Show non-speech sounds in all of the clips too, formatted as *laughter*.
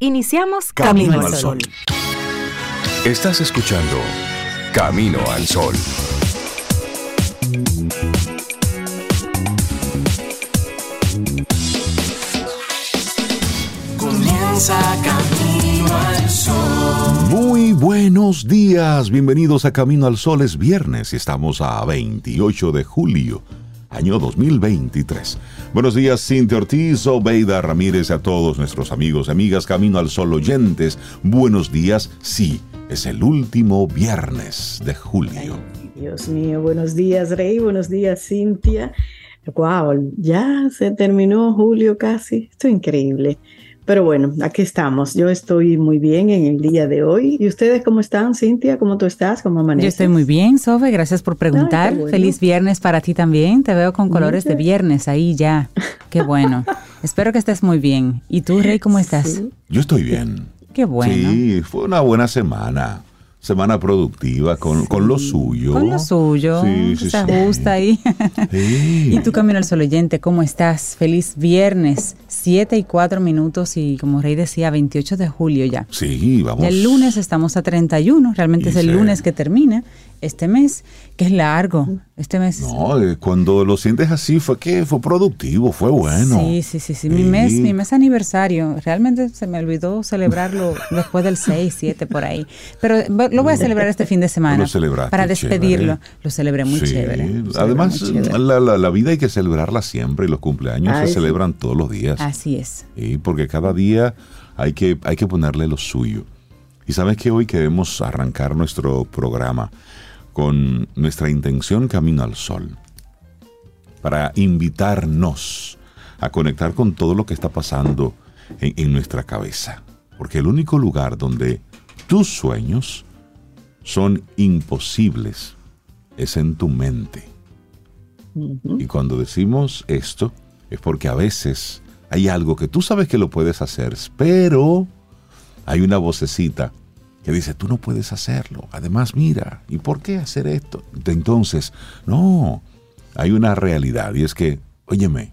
Iniciamos Camino, al Sol. Estás escuchando Camino al Sol. Comienza Camino al Sol. Muy buenos días, bienvenidos a Camino al Sol. Es viernes y estamos a 28 de julio año 2023. Buenos días, Cintia Ortiz, Obeida Ramírez, a todos nuestros amigos y amigas Camino al Sol oyentes. Buenos días, sí, es el último viernes de julio. Dios mío, buenos días, Rey, buenos días, Cintia. Wow, ya se terminó julio casi. Esto es increíble. Pero bueno, aquí estamos. Yo estoy muy bien en el día de hoy. ¿Y ustedes cómo están, Cintia? ¿Cómo tú estás? ¿Cómo amaneces? Yo estoy muy bien, Sofe. Gracias por preguntar. Feliz viernes para ti también. Te veo con colores de viernes ahí ya. Qué bueno. *laughs* Espero que estés muy bien. ¿Y tú, Rey, cómo estás? Yo estoy bien. Qué bueno. Sí, fue una buena semana semana productiva con, con, lo suyo. Con lo suyo. Sí, sí, se ajusta ahí. *laughs* y tu Camino al Sol oyente, ¿cómo estás? Feliz viernes, 7 y 4 minutos y como Rey decía, 28 de julio ya. Sí, vamos. El lunes estamos a 31, realmente es el lunes que termina este mes, que es largo, este mes. No, eh, cuando lo sientes así fue que fue productivo, fue bueno. Sí, sí, sí, sí. Mi mes, mi mes aniversario, realmente se me olvidó celebrarlo *laughs* después del 6, 7 por ahí. Pero lo voy a celebrar este fin de semana. para despedirlo. Lo celebré muy chévere. Además, La, vida hay que celebrarla siempre y los cumpleaños se celebran todos los días. Así es. Sí, porque cada día hay que, hay que ponerle lo suyo. Y sabes que hoy queremos arrancar nuestro programa con nuestra intención Camino al Sol, para invitarnos a conectar con todo lo que está pasando en, nuestra cabeza. Porque el único lugar donde tus sueños son imposibles es en tu mente. Y cuando decimos esto, es porque a veces hay algo que tú sabes que lo puedes hacer, pero hay una vocecita que dice, tú no puedes hacerlo. Además, mira, ¿y por qué hacer esto? Entonces, no, hay una realidad y es que, óyeme,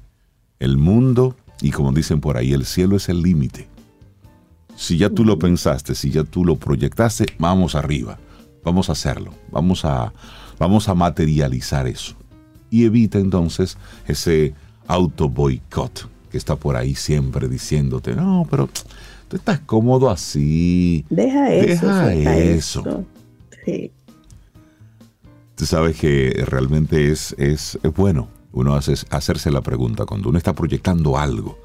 el mundo, y como dicen por ahí, el cielo es el límite. Si ya tú lo pensaste, si ya tú lo proyectaste, vamos arriba, vamos a hacerlo, vamos a, vamos a materializar eso. Y evita entonces ese auto boicot que está por ahí siempre diciéndote, no, pero Tú estás cómodo así. Deja eso. Deja eso. Sí. Tú sabes que realmente es, es, bueno uno hace, hacerse la pregunta cuando uno está proyectando algo.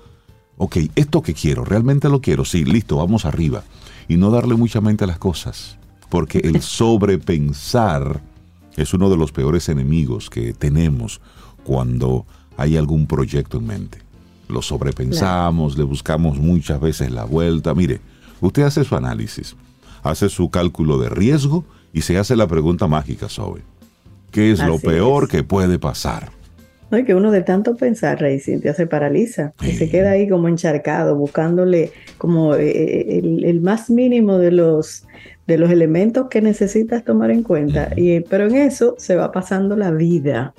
Ok, esto que quiero, realmente lo quiero. Sí, listo, vamos arriba. Y no darle mucha mente a las cosas. Porque el *laughs* sobrepensar es uno de los peores enemigos que tenemos cuando hay algún proyecto en mente lo sobrepensamos, le buscamos muchas veces la vuelta. Mire, usted hace su análisis, hace su cálculo de riesgo y se hace la pregunta mágica sobre ¿qué es lo peor que puede pasar? No, es que uno de tanto pensar, Rey Cintia, se paraliza y se queda ahí como encharcado, buscándole como eh, eh, el, más mínimo de los, de los elementos que necesitas tomar en cuenta. y, pero en eso se va pasando la vida.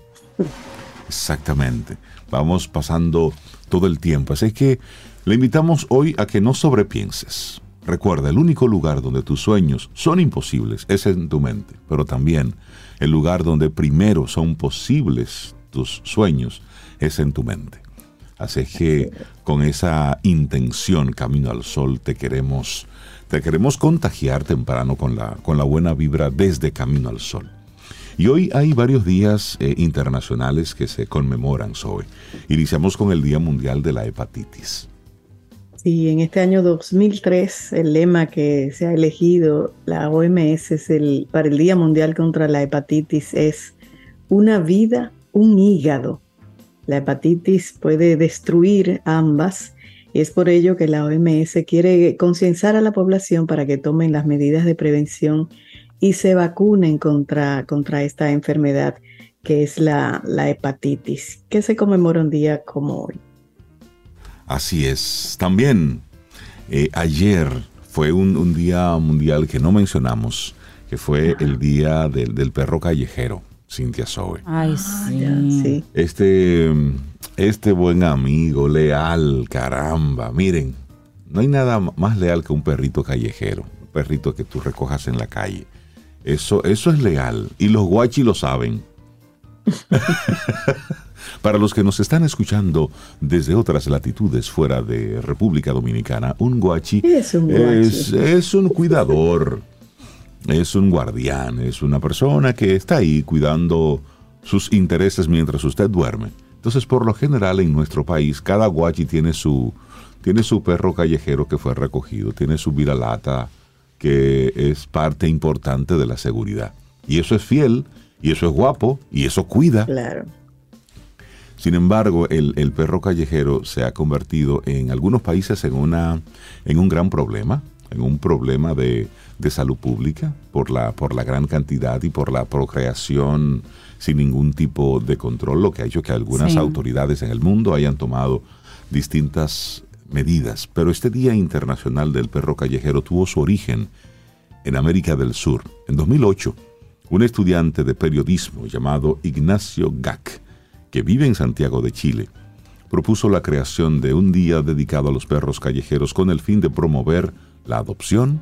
Exactamente. Vamos pasando todo el tiempo. Así que le invitamos hoy a que no sobrepienses. Recuerda, el único lugar donde tus sueños son imposibles es en tu mente, pero también el lugar donde primero son posibles tus sueños es en tu mente. Así que con esa intención camino al sol te queremos te queremos contagiar temprano con la con la buena vibra desde Camino al Sol. Y hoy hay varios días eh, internacionales que se conmemoran, Zoe. Iniciamos con el Día Mundial de la Hepatitis. Sí, en este año 2003 el lema que se ha elegido la OMS para el Día Mundial contra la Hepatitis es una vida, un hígado. La hepatitis puede destruir ambas y es por ello que la OMS quiere concienciar a la población para que tomen las medidas de prevención y se vacunen contra, contra esta enfermedad que es la, hepatitis, que se conmemora un día como hoy. Así es. También eh, ayer fue un, día mundial que no mencionamos, que fue el día del, perro callejero, Cintia Zoe. Ay, ah, sí. Este, este buen amigo, leal, caramba, miren, no hay nada más leal que un perrito callejero, un perrito que tú recojas en la calle. Eso, eso es leal y los guachi lo saben. *laughs* Para los que nos están escuchando desde otras latitudes fuera de República Dominicana, un guachi es un, es un cuidador, es un guardián, es una persona que está ahí cuidando sus intereses mientras usted duerme. Entonces, por lo general, en nuestro país, cada guachi tiene su, tiene su perro callejero que fue recogido, tiene su viralata que es parte importante de la seguridad. Y eso es fiel, y eso es guapo, y eso cuida. Claro. Sin embargo, el, perro callejero se ha convertido en algunos países en, una, en un gran problema, en un problema de, salud pública por la, por la gran cantidad y por la procreación sin ningún tipo de control, lo que ha hecho que algunas autoridades en el mundo hayan tomado distintas medidas. Pero este Día Internacional del Perro Callejero tuvo su origen en América del Sur. En 2008, un estudiante de periodismo llamado Ignacio Gac, que vive en Santiago de Chile, propuso la creación de un día dedicado a los perros callejeros con el fin de promover la adopción,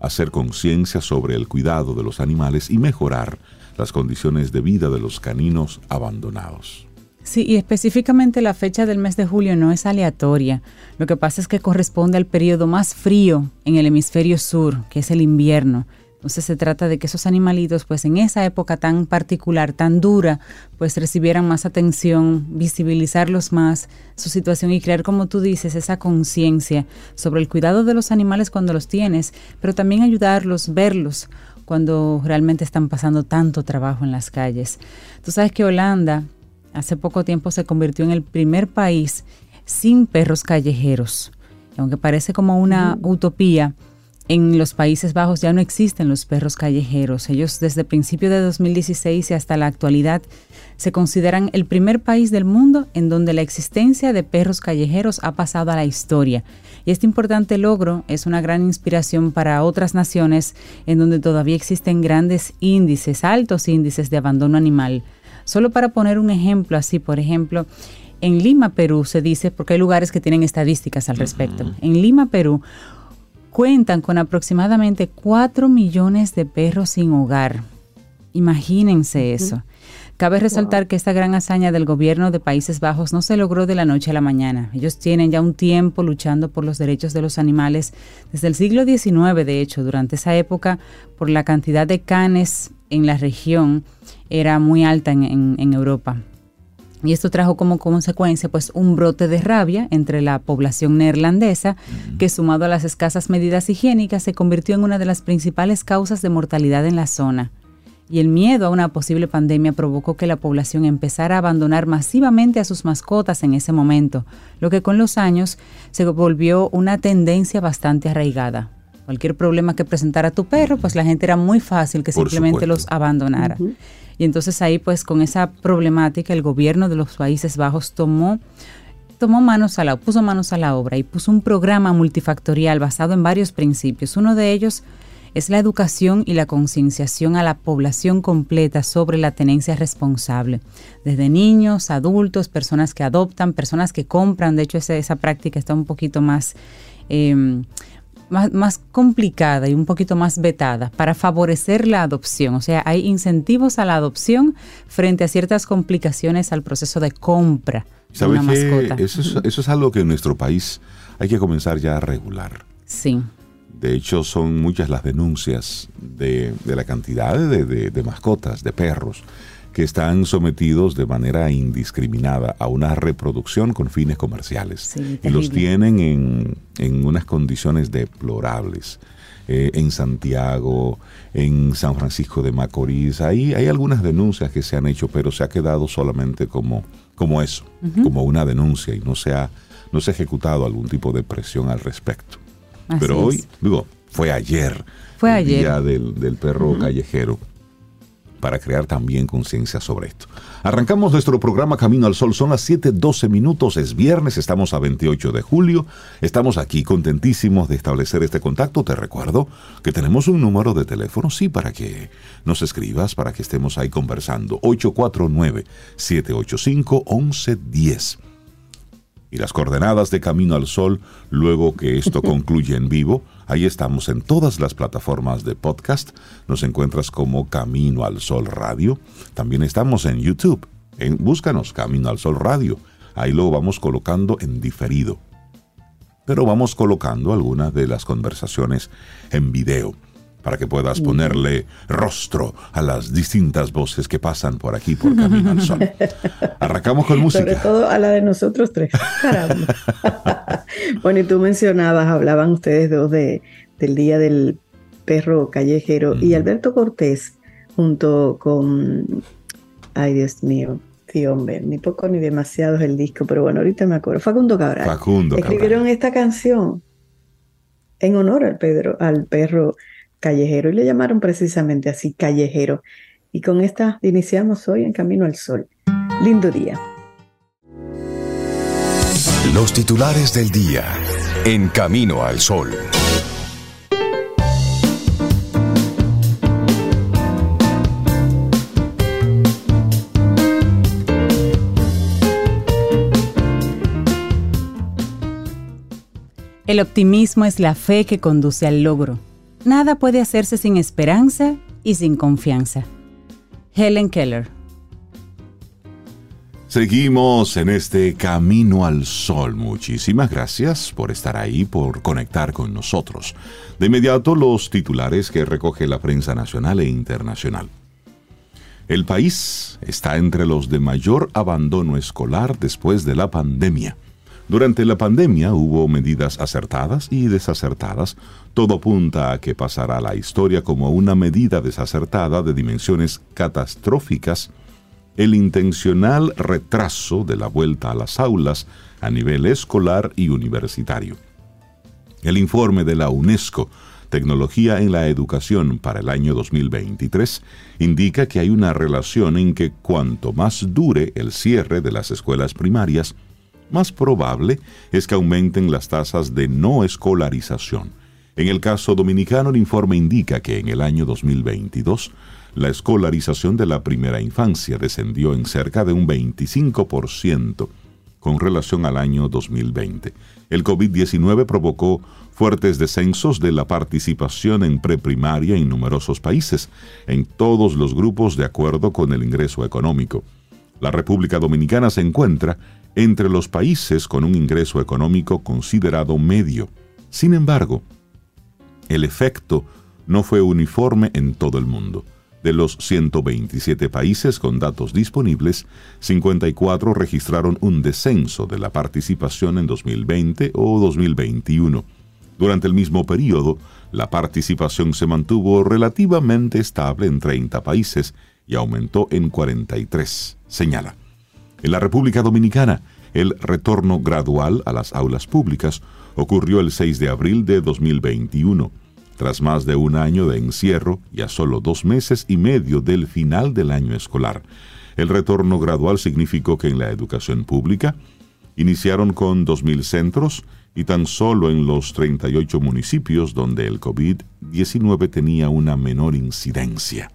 hacer conciencia sobre el cuidado de los animales y mejorar las condiciones de vida de los caninos abandonados. Sí, y específicamente la fecha del mes de julio no es aleatoria. Lo que pasa es que corresponde al periodo más frío en el hemisferio sur, que es el invierno. Entonces se trata de que esos animalitos, pues en esa época tan particular, tan dura, pues recibieran más atención, visibilizarlos más, su situación y crear, como tú dices, esa conciencia sobre el cuidado de los animales cuando los tienes, pero también ayudarlos, verlos cuando realmente están pasando tanto trabajo en las calles. Tú sabes que Holanda hace poco tiempo se convirtió en el primer país sin perros callejeros. aunque parece como una utopía, en los Países Bajos ya no existen los perros callejeros. Ellos desde principio de 2016 y hasta la actualidad se consideran el primer país del mundo en donde la existencia de perros callejeros ha pasado a la historia. Y este importante logro es una gran inspiración para otras naciones en donde todavía existen grandes índices, altos índices de abandono animal. Solo para poner un ejemplo así, por ejemplo, en Lima, Perú, se dice, porque hay lugares que tienen estadísticas al respecto, en Lima, Perú, cuentan con aproximadamente 4 millones de perros sin hogar. Imagínense eso. Cabe resaltar que esta gran hazaña del gobierno de Países Bajos no se logró de la noche a la mañana. Ellos tienen ya un tiempo luchando por los derechos de los animales desde el siglo XIX, de hecho, durante esa época, por la cantidad de canes en la región era muy alta en, en Europa. Y esto trajo como consecuencia pues un brote de rabia entre la población neerlandesa que sumado a las escasas medidas higiénicas se convirtió en una de las principales causas de mortalidad en la zona y el miedo a una posible pandemia provocó que la población empezara a abandonar masivamente a sus mascotas en ese momento, lo que con los años se volvió una tendencia bastante arraigada. Cualquier problema que presentara tu perro, pues la gente era muy fácil que simplemente los abandonara. Y entonces ahí pues con esa problemática el gobierno de los Países Bajos tomó tomó manos a la, puso manos a la obra y puso un programa multifactorial basado en varios principios. Uno de ellos es la educación y la concienciación a la población completa sobre la tenencia responsable, desde niños, adultos, personas que adoptan, personas que compran, de hecho esa, esa práctica está un poquito más, em, más, más, complicada y un poquito más vetada para favorecer la adopción. O sea, hay incentivos a la adopción frente a ciertas complicaciones al proceso de compra de una mascota. Eso es, eso es algo que en nuestro país hay que comenzar ya a regular. Sí. De hecho, son muchas las denuncias de, la cantidad de, mascotas, de perros, que están sometidos de manera indiscriminada a una reproducción con fines comerciales. y los tienen en, unas condiciones deplorables. Eh, en Santiago, en San Francisco de Macorís, ahí hay algunas denuncias que se han hecho, pero se ha quedado solamente como, como eso, como una denuncia y no se, ha, no se ha ejecutado algún tipo de presión al respecto. Pero hoy, digo, fue ayer. Fue el Día del, perro callejero para crear también conciencia sobre esto. Arrancamos nuestro programa Camino al Sol, son las 7:12 minutos, es viernes, estamos a 28 de julio, estamos aquí contentísimos de establecer este contacto. Te recuerdo que tenemos un número de teléfono, sí, para que nos escribas, para que estemos ahí conversando. 849-785-1110. Y las coordenadas de Camino al Sol luego que esto *laughs* concluye en vivo. Ahí estamos en todas las plataformas de podcast. Nos encuentras como Camino al Sol Radio. También estamos en YouTube. En, búscanos Camino al Sol Radio. Ahí lo vamos colocando en diferido. Pero vamos colocando algunas de las conversaciones en video para que puedas ponerle rostro a las distintas voces que pasan por aquí por Camino al Sol. *laughs* Arrancamos con música. Sobre todo a la de nosotros tres. *laughs* bueno, y tú mencionabas, hablaban ustedes dos de, del Día del Perro Callejero y Alberto Cortés junto con, ay Dios mío, sí hombre, ni poco ni demasiado es el disco, pero bueno, ahorita me acuerdo, Facundo Cabral. Facundo Escribieron esta canción en honor al, Pedro, al perro callejero y le llamaron precisamente así callejero. Y con esta iniciamos hoy en Camino al Sol. Lindo día. Los titulares del día en Camino al Sol. El optimismo es la fe que conduce al logro. Nada puede hacerse sin esperanza y sin confianza. Helen Keller. Seguimos en este camino al sol. Muchísimas gracias por estar ahí, por conectar con nosotros. De inmediato los titulares que recoge la prensa nacional e internacional. El país está entre los de mayor abandono escolar después de la pandemia. Durante la pandemia hubo medidas acertadas y desacertadas. Todo apunta a que pasará la historia como una medida desacertada de dimensiones catastróficas el intencional retraso de la vuelta a las aulas a nivel escolar y universitario. El informe de la UNESCO, Tecnología en la Educación para el año 2023, indica que hay una relación en que cuanto más dure el cierre de las escuelas primarias, más probable es que aumenten las tasas de no escolarización. En el caso dominicano, el informe indica que en el año 2022, la escolarización de la primera infancia descendió en cerca de un 25% con relación al año 2020. El COVID-19 provocó fuertes descensos de la participación en preprimaria en numerosos países, en todos los grupos de acuerdo con el ingreso económico. La República Dominicana se encuentra entre los países con un ingreso económico considerado medio. Sin embargo, el efecto no fue uniforme en todo el mundo. De los 127 países con datos disponibles, 54 registraron un descenso de la participación en 2020 o 2021. Durante el mismo periodo, la participación se mantuvo relativamente estable en 30 países y aumentó en 43, señala. En la República Dominicana, el retorno gradual a las aulas públicas ocurrió el 6 de abril de 2021, tras más de un año de encierro y a solo dos meses y medio del final del año escolar. El retorno gradual significó que en la educación pública iniciaron con 2.000 centros y tan solo en los 38 municipios donde el COVID-19 tenía una menor incidencia.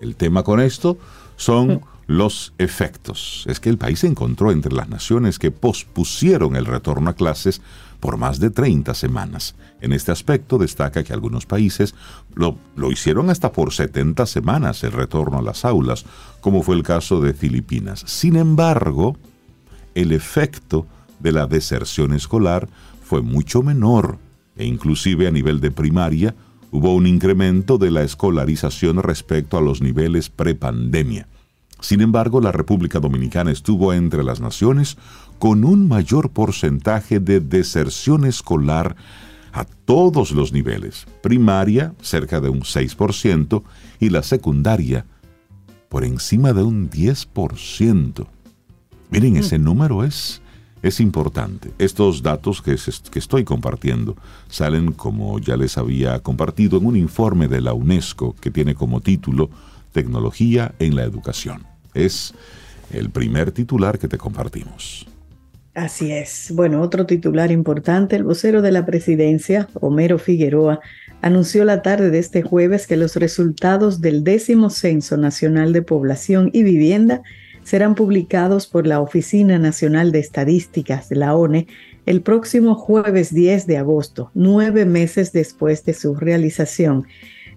El tema con esto son *laughs* los efectos. Es que el país se encontró entre las naciones que pospusieron el retorno a clases por más de 30 semanas. En este aspecto destaca que algunos países lo, lo, hicieron hasta por 70 semanas el retorno a las aulas, como fue el caso de Filipinas. Sin embargo, el efecto de la deserción escolar fue mucho menor e inclusive a nivel de primaria hubo un incremento de la escolarización respecto a los niveles prepandemia. Sin embargo, la República Dominicana estuvo entre las naciones con un mayor porcentaje de deserción escolar a todos los niveles. Primaria, cerca de un 6%, y la secundaria, por encima de un 10%. Miren, ese mm. número es, es importante. Estos datos que, que estoy compartiendo salen, como ya les había compartido, en un informe de la UNESCO que tiene como título Tecnología en la Educación es el primer titular que te compartimos. Así es. Bueno, otro titular importante, el vocero de la presidencia, Homero Figueroa, anunció la tarde de este jueves que los resultados del décimo Censo Nacional de Población y Vivienda serán publicados por la Oficina Nacional de Estadísticas la ONE el próximo jueves 10 de agosto, nueve meses después de su realización.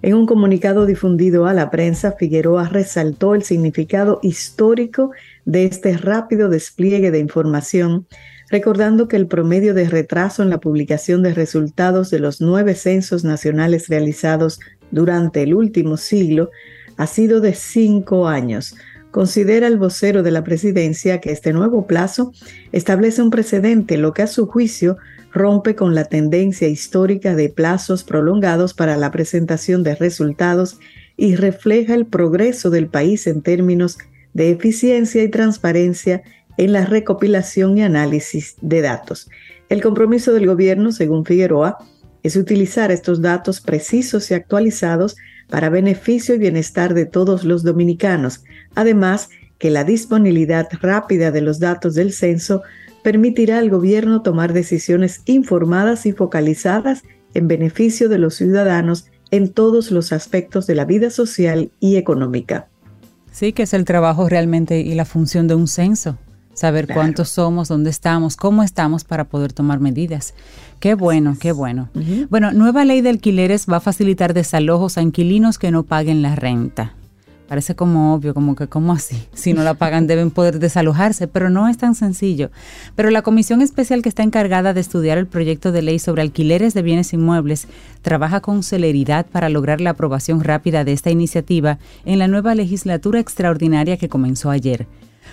En un comunicado difundido a la prensa, Figueroa resaltó el significado histórico de este rápido despliegue de información, recordando que el promedio de retraso en la publicación de resultados de los nueve censos nacionales realizados durante el último siglo ha sido de cinco años, Considera el vocero de la presidencia que este nuevo plazo establece un precedente, lo que a su juicio rompe con la tendencia histórica de plazos prolongados para la presentación de resultados y refleja el progreso del país en términos de eficiencia y transparencia en la recopilación y análisis de datos. El compromiso del gobierno, según Figueroa, es utilizar estos datos precisos y actualizados para beneficio y bienestar de todos los dominicanos. Además, que la disponibilidad rápida de los datos del censo permitirá al gobierno tomar decisiones informadas y focalizadas en beneficio de los ciudadanos en todos los aspectos de la vida social y económica. Sí, que es el trabajo realmente y la función de un censo, saber cuántos somos, dónde estamos, cómo estamos para poder tomar medidas. Qué bueno, qué bueno. Bueno, nueva ley de alquileres va a facilitar desalojos a inquilinos que no paguen la renta. Parece como obvio, como que como así. *laughs* Si no la pagan deben poder desalojarse, pero no es tan sencillo. Pero la comisión especial que está encargada de estudiar el proyecto de ley sobre alquileres de bienes inmuebles trabaja con celeridad para lograr la aprobación rápida de esta iniciativa en la nueva legislatura extraordinaria que comenzó ayer.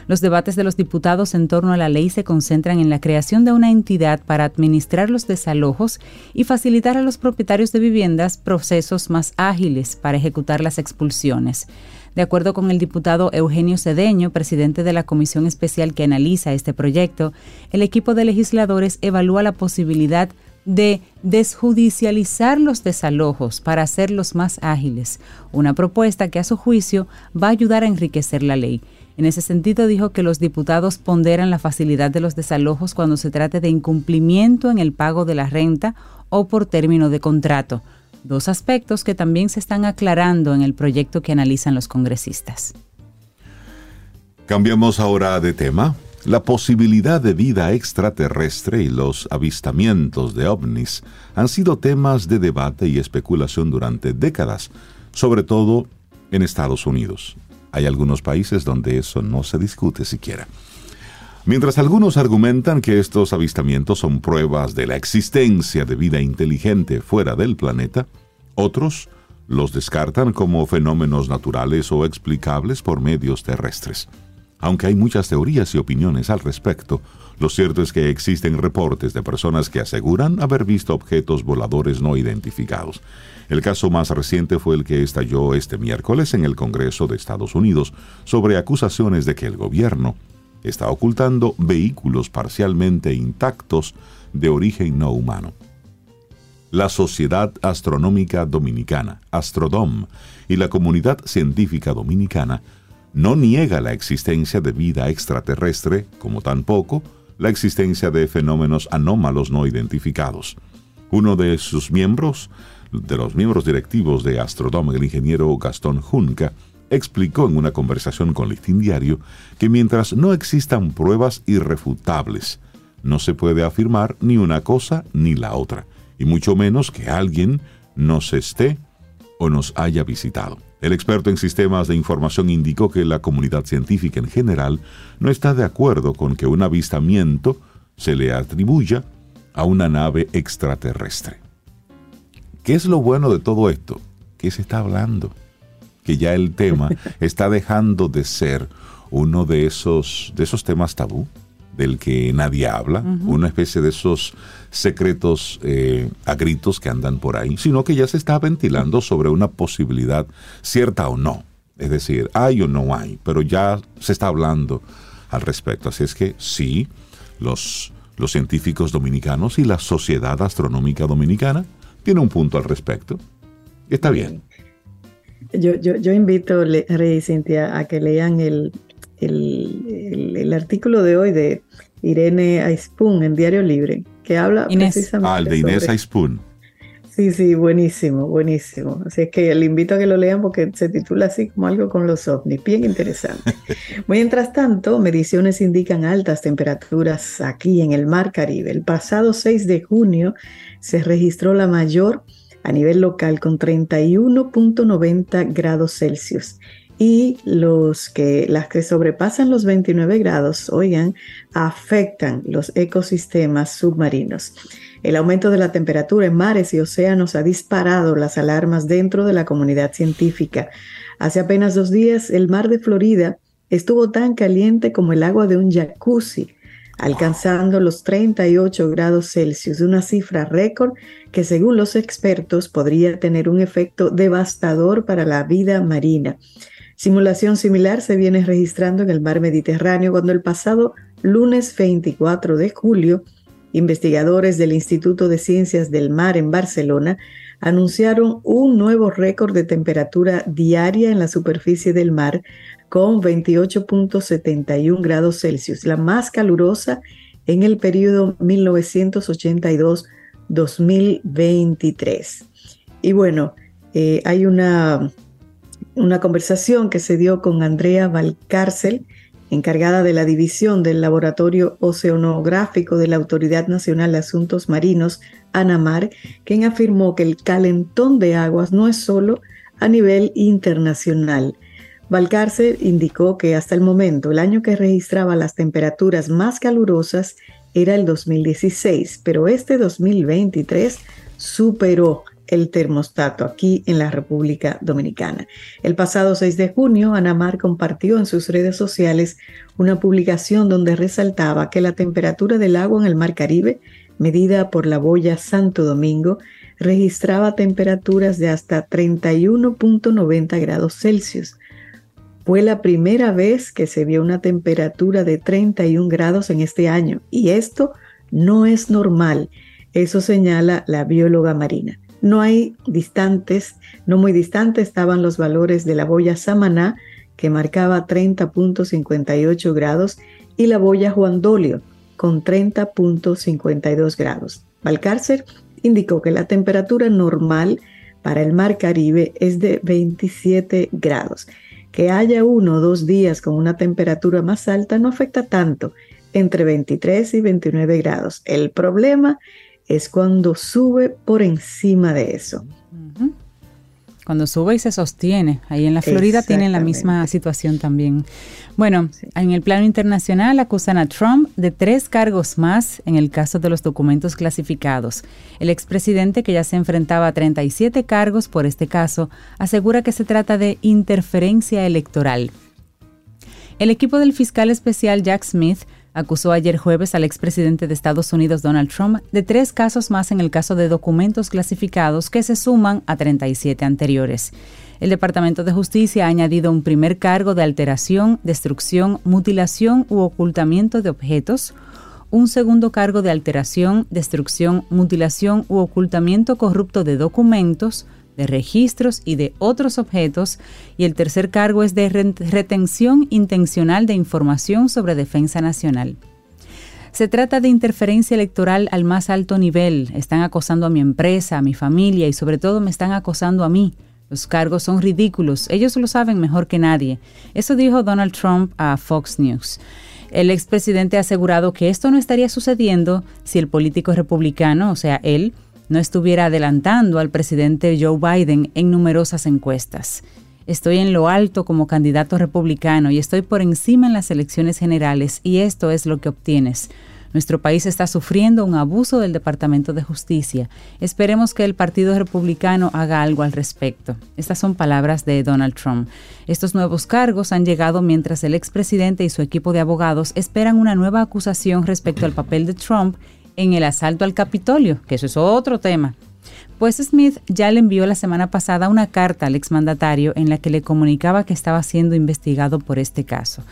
Los debates de los diputados en torno a la ley se concentran en la creación de una entidad para administrar los desalojos y facilitar a los propietarios de viviendas procesos más ágiles para ejecutar las expulsiones. De acuerdo con el diputado Eugenio Cedeño, presidente de la comisión especial que analiza este proyecto, el equipo de legisladores evalúa la posibilidad de desjudicializar los desalojos para hacerlos más ágiles, una propuesta que a su juicio va a ayudar a enriquecer la ley. En ese sentido, dijo que los diputados ponderan la facilidad de los desalojos cuando se trate de incumplimiento en el pago de la renta o por término de contrato, dos aspectos que también se están aclarando en el proyecto que analizan los congresistas. Cambiamos ahora de tema. La posibilidad de vida extraterrestre y los avistamientos de ovnis han sido temas de debate y especulación durante décadas, sobre todo en Estados Unidos. Hay algunos países donde eso no se discute siquiera. Mientras algunos argumentan que estos avistamientos son pruebas de la existencia de vida inteligente fuera del planeta, otros los descartan como fenómenos naturales o explicables por medios terrestres. Aunque hay muchas teorías y opiniones al respecto, lo cierto es que existen reportes de personas que aseguran haber visto objetos voladores no identificados. El caso más reciente fue el que estalló este miércoles en el Congreso de Estados Unidos sobre acusaciones de que el gobierno está ocultando vehículos parcialmente intactos de origen no humano. La Sociedad Astronómica Dominicana, Astrodom, y la comunidad científica dominicana no niega la existencia de vida extraterrestre, como tampoco la existencia de fenómenos anómalos no identificados. Uno de sus miembros de los miembros directivos de Astrodome, el ingeniero Gastón Junca, explicó en una conversación con Listín Diario que mientras no existan pruebas irrefutables, no se puede afirmar ni una cosa ni la otra, y mucho menos que alguien nos esté o nos haya visitado. El experto en sistemas de información indicó que la comunidad científica en general no está de acuerdo con que un avistamiento se le atribuya a una nave extraterrestre. ¿Qué es lo bueno de todo esto? ¿Qué se está hablando? Que ya el tema *laughs* está dejando de ser uno de esos, de esos temas tabú del que nadie habla, una especie de esos secretos eh, a gritos que andan por ahí, sino que ya se está ventilando sobre una posibilidad cierta o no. Es decir, hay o no hay, pero ya se está hablando al respecto. Así es que sí, los, los científicos dominicanos y la Sociedad Astronómica Dominicana tiene un punto al respecto. Está bien. Yo, yo, yo invito, Rey Cintia, a que lean el, el, artículo de hoy de Irene Aispun en Diario Libre, que habla precisamente. Ah, el de Inés Aispun. Sí, sí, buenísimo, buenísimo. Así es que le invito a que lo lean porque se titula así como algo con los ovnis, bien interesante. *laughs* Mientras tanto, mediciones indican altas temperaturas aquí en el Mar Caribe. El pasado 6 de junio se registró la mayor a nivel local con 31.90 grados Celsius y los que, las que sobrepasan los 29 grados, oigan, afectan los ecosistemas submarinos. El aumento de la temperatura en mares y océanos ha disparado las alarmas dentro de la comunidad científica. Hace apenas dos días, el mar de Florida estuvo tan caliente como el agua de un jacuzzi, alcanzando los 38 grados Celsius, una cifra récord que según los expertos podría tener un efecto devastador para la vida marina. Simulación similar se viene registrando en el mar Mediterráneo cuando el pasado lunes 24 de julio Investigadores del Instituto de Ciencias del Mar en Barcelona anunciaron un nuevo récord de temperatura diaria en la superficie del mar con 28.71 grados Celsius, la más calurosa en el periodo 1982-2023. Y bueno, eh, hay una, una conversación que se dio con Andrea Valcárcel, encargada de la división del Laboratorio Oceanográfico de la Autoridad Nacional de Asuntos Marinos, ANAMAR, quien afirmó que el calentón de aguas no es solo a nivel internacional. Valcárcel indicó que hasta el momento el año que registraba las temperaturas más calurosas era el 2016, pero este 2023 superó el termostato aquí en la República Dominicana. El pasado 6 de junio, Anamar compartió en sus redes sociales una publicación donde resaltaba que la temperatura del agua en el Mar Caribe, medida por la boya Santo Domingo, registraba temperaturas de hasta 31.90 grados Celsius. Fue la primera vez que se vio una temperatura de 31 grados en este año y esto no es normal. Eso señala la bióloga marina. No hay distantes, no muy distantes estaban los valores de la boya Samaná, que marcaba 30.58 grados, y la boya Juan Dolio, con 30.52 grados. Valcárcer indicó que la temperatura normal para el mar Caribe es de 27 grados. Que haya uno o dos días con una temperatura más alta no afecta tanto, entre 23 y 29 grados. El problema es cuando sube por encima de eso. Cuando sube y se sostiene. Ahí en la Florida tienen la misma situación también. Bueno, en el plano internacional acusan a Trump de tres cargos más en el caso de los documentos clasificados. El expresidente, que ya se enfrentaba a 37 cargos por este caso, asegura que se trata de interferencia electoral. El equipo del fiscal especial Jack Smith acusó ayer jueves al expresidente de Estados Unidos Donald Trump de tres casos más en el caso de documentos clasificados que se suman a 37 anteriores. El Departamento de Justicia ha añadido un primer cargo de alteración, destrucción, mutilación u ocultamiento de objetos, un segundo cargo de alteración, destrucción, mutilación u ocultamiento corrupto de documentos, de registros y de otros objetos, y el tercer cargo es de retención intencional de información sobre defensa nacional. Se trata de interferencia electoral al más alto nivel. Están acosando a mi empresa, a mi familia y sobre todo me están acosando a mí. Los cargos son ridículos. Ellos lo saben mejor que nadie. Eso dijo Donald Trump a Fox News. El expresidente ha asegurado que esto no estaría sucediendo si el político republicano, o sea, él, no estuviera adelantando al presidente Joe Biden en numerosas encuestas. Estoy en lo alto como candidato republicano y estoy por encima en las elecciones generales y esto es lo que obtienes. Nuestro país está sufriendo un abuso del Departamento de Justicia. Esperemos que el Partido Republicano haga algo al respecto. Estas son palabras de Donald Trump. Estos nuevos cargos han llegado mientras el expresidente y su equipo de abogados esperan una nueva acusación respecto al papel de Trump en el asalto al Capitolio, que eso es otro tema. Pues Smith ya le envió la semana pasada una carta al exmandatario en la que le comunicaba que estaba siendo investigado por este caso.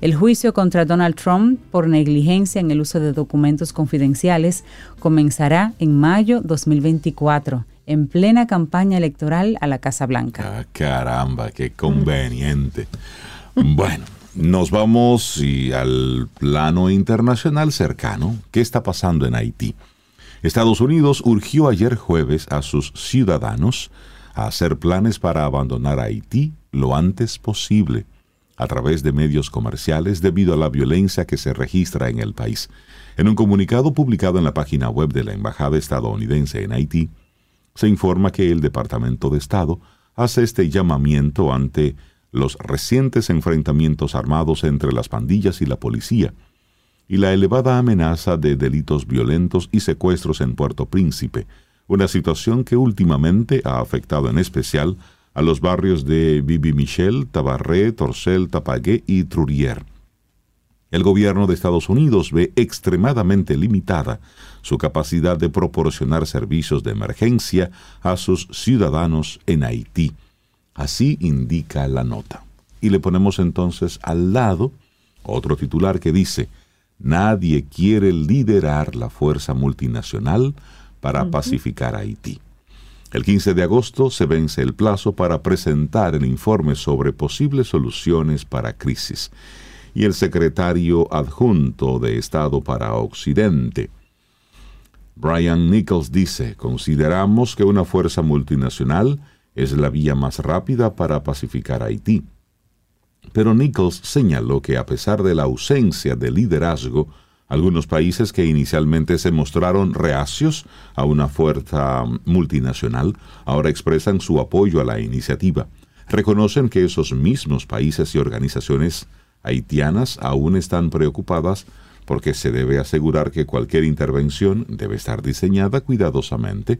El juicio contra Donald Trump por negligencia en el uso de documentos confidenciales comenzará en mayo 2024, en plena campaña electoral a la Casa Blanca. Ah, caramba, qué conveniente. bueno, nos vamos y al plano internacional cercano. ¿Qué está pasando en Haití? Estados Unidos urgió ayer jueves a sus ciudadanos a hacer planes para abandonar Haití lo antes posible a través de medios comerciales debido a la violencia que se registra en el país. En un comunicado publicado en la página web de la Embajada estadounidense en Haití, se informa que el Departamento de Estado hace este llamamiento ante los recientes enfrentamientos armados entre las pandillas y la policía, y la elevada amenaza de delitos violentos y secuestros en Puerto Príncipe, una situación que últimamente ha afectado en especial a los barrios de Bibi Michel, Tabarré, Torcel, Tapagué y Trurier. El gobierno de Estados Unidos ve extremadamente limitada su capacidad de proporcionar servicios de emergencia a sus ciudadanos en Haití. Así indica la nota. Y le ponemos entonces al lado otro titular que dice, Nadie quiere liderar la fuerza multinacional para pacificar Haití. El 15 de agosto se vence el plazo para presentar el informe sobre posibles soluciones para crisis. Y el secretario adjunto de Estado para Occidente, Brian Nichols, dice, consideramos que una fuerza multinacional es la vía más rápida para pacificar Haití. Pero Nichols señaló que a pesar de la ausencia de liderazgo, algunos países que inicialmente se mostraron reacios a una fuerza multinacional ahora expresan su apoyo a la iniciativa. Reconocen que esos mismos países y organizaciones haitianas aún están preocupadas porque se debe asegurar que cualquier intervención debe estar diseñada cuidadosamente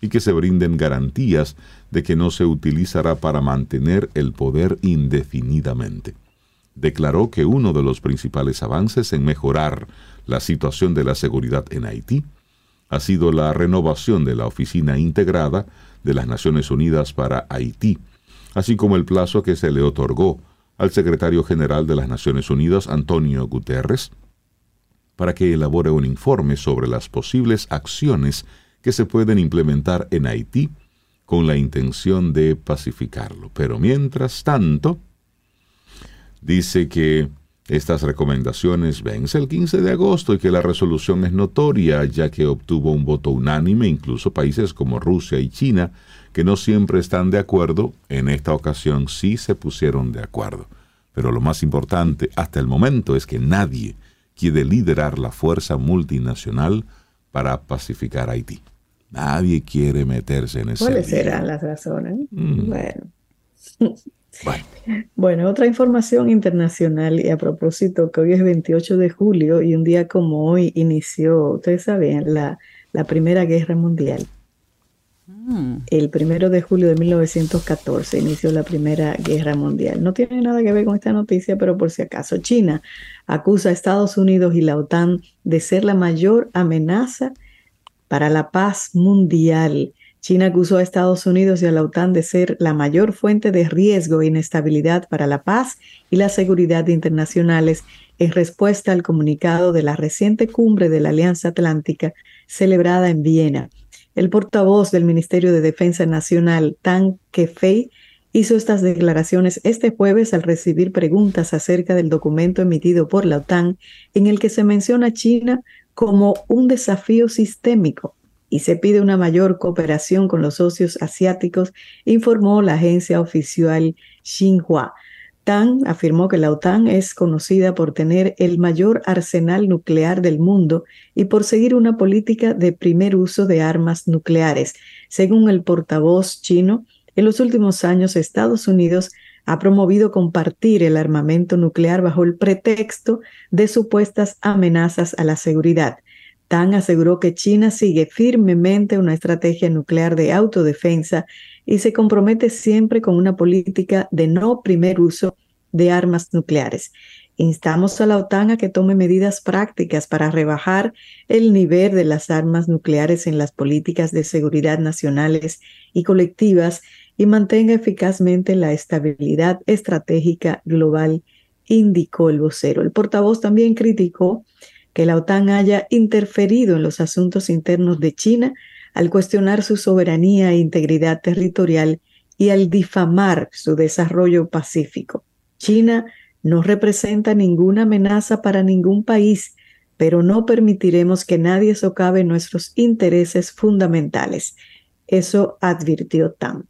y que se brinden garantías de que no se utilizará para mantener el poder indefinidamente. Declaró que uno de los principales avances en mejorar la situación de la seguridad en Haití ha sido la renovación de la Oficina Integrada de las Naciones Unidas para Haití, así como el plazo que se le otorgó al secretario general de las Naciones Unidas, Antonio Guterres, para que elabore un informe sobre las posibles acciones que se pueden implementar en Haití con la intención de pacificarlo. Pero mientras tanto, dice que estas recomendaciones vence el 15 de agosto y que la resolución es notoria ya que obtuvo un voto unánime, incluso países como Rusia y China, que no siempre están de acuerdo, en esta ocasión sí se pusieron de acuerdo. Pero lo más importante hasta el momento es que nadie quiere liderar la fuerza multinacional para pacificar Haití. Nadie quiere meterse en ese. ¿Cuáles serán las razones? Mm. Bueno. *laughs* bueno. Bueno, otra información internacional y a propósito que hoy es 28 de julio y un día como hoy inició, ustedes saben, la, la Primera Guerra Mundial. Mm. El primero de julio de 1914 inició la Primera Guerra Mundial. No tiene nada que ver con esta noticia, pero por si acaso, China acusa a Estados Unidos y la OTAN de ser la mayor amenaza para la paz mundial. China acusó a Estados Unidos y a la OTAN de ser la mayor fuente de riesgo e inestabilidad para la paz y la seguridad internacionales en respuesta al comunicado de la reciente cumbre de la Alianza Atlántica celebrada en Viena. El portavoz del Ministerio de Defensa Nacional, Tang Kefei, hizo estas declaraciones este jueves al recibir preguntas acerca del documento emitido por la OTAN en el que se menciona a China como un desafío sistémico y se pide una mayor cooperación con los socios asiáticos, informó la agencia oficial Xinhua. Tang afirmó que la OTAN es conocida por tener el mayor arsenal nuclear del mundo y por seguir una política de primer uso de armas nucleares. Según el portavoz chino, en los últimos años Estados Unidos ha promovido compartir el armamento nuclear bajo el pretexto de supuestas amenazas a la seguridad. Tan aseguró que China sigue firmemente una estrategia nuclear de autodefensa y se compromete siempre con una política de no primer uso de armas nucleares. Instamos a la OTAN a que tome medidas prácticas para rebajar el nivel de las armas nucleares en las políticas de seguridad nacionales y colectivas y mantenga eficazmente la estabilidad estratégica global, indicó el vocero. El portavoz también criticó que la OTAN haya interferido en los asuntos internos de China al cuestionar su soberanía e integridad territorial y al difamar su desarrollo pacífico. China no representa ninguna amenaza para ningún país, pero no permitiremos que nadie socave nuestros intereses fundamentales. Eso advirtió Tam.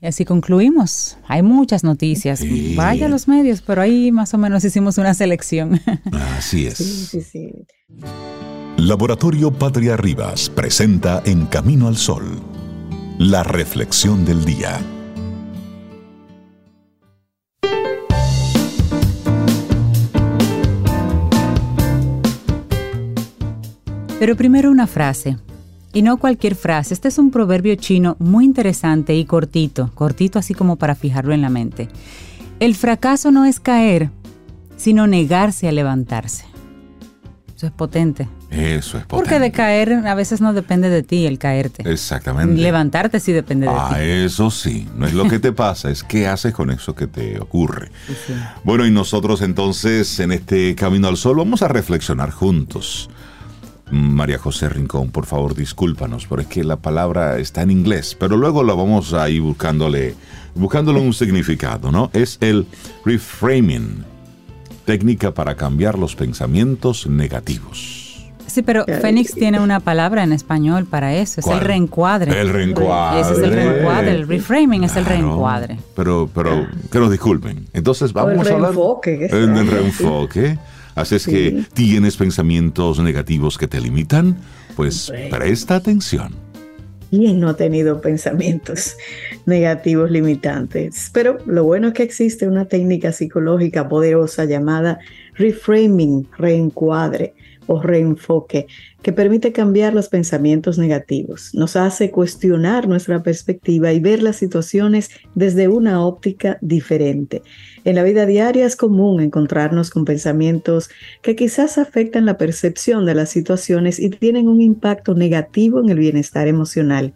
Y así concluimos. Hay muchas noticias. Vaya a los medios, pero ahí más o menos hicimos una selección. *laughs* Así es. Sí, sí, sí. Laboratorio Patria Rivas presenta En Camino al Sol, la reflexión del día. Pero primero una frase. Y no cualquier frase. Este es un proverbio chino muy interesante y cortito, cortito así como para fijarlo en la mente. El fracaso no es caer, sino negarse a levantarse. Eso es potente. Eso es potente. Porque de caer a veces no depende de ti el caerte. Exactamente. Levantarte sí depende de ah, ti. Eso sí, no es lo que te pasa, es qué haces con eso que te ocurre. Bueno, y nosotros entonces en este Camino al Sol vamos a reflexionar juntos. María José Rincón, por favor, discúlpanos, pero es que la palabra está en inglés, pero luego la vamos a ir buscándole, buscándole un significado, ¿no? Es el reframing, técnica para cambiar los pensamientos negativos. Sí, pero Fénix tiene una palabra en español para eso, es el reencuadre. El reencuadre. Ese es el reencuadre, el reframing es el reencuadre. Pero, pero, que nos disculpen. Entonces vamos a hablar. Reenfoque, el reenfoque. Haces que tienes pensamientos negativos que te limitan, pues presta atención. ¿Quién no ha tenido pensamientos negativos limitantes? Pero lo bueno es que existe una técnica psicológica poderosa llamada reframing, reencuadre o reenfoque, que permite cambiar los pensamientos negativos. Nos hace cuestionar nuestra perspectiva y ver las situaciones desde una óptica diferente. En la vida diaria es común encontrarnos con pensamientos que quizás afectan la percepción de las situaciones y tienen un impacto negativo en el bienestar emocional.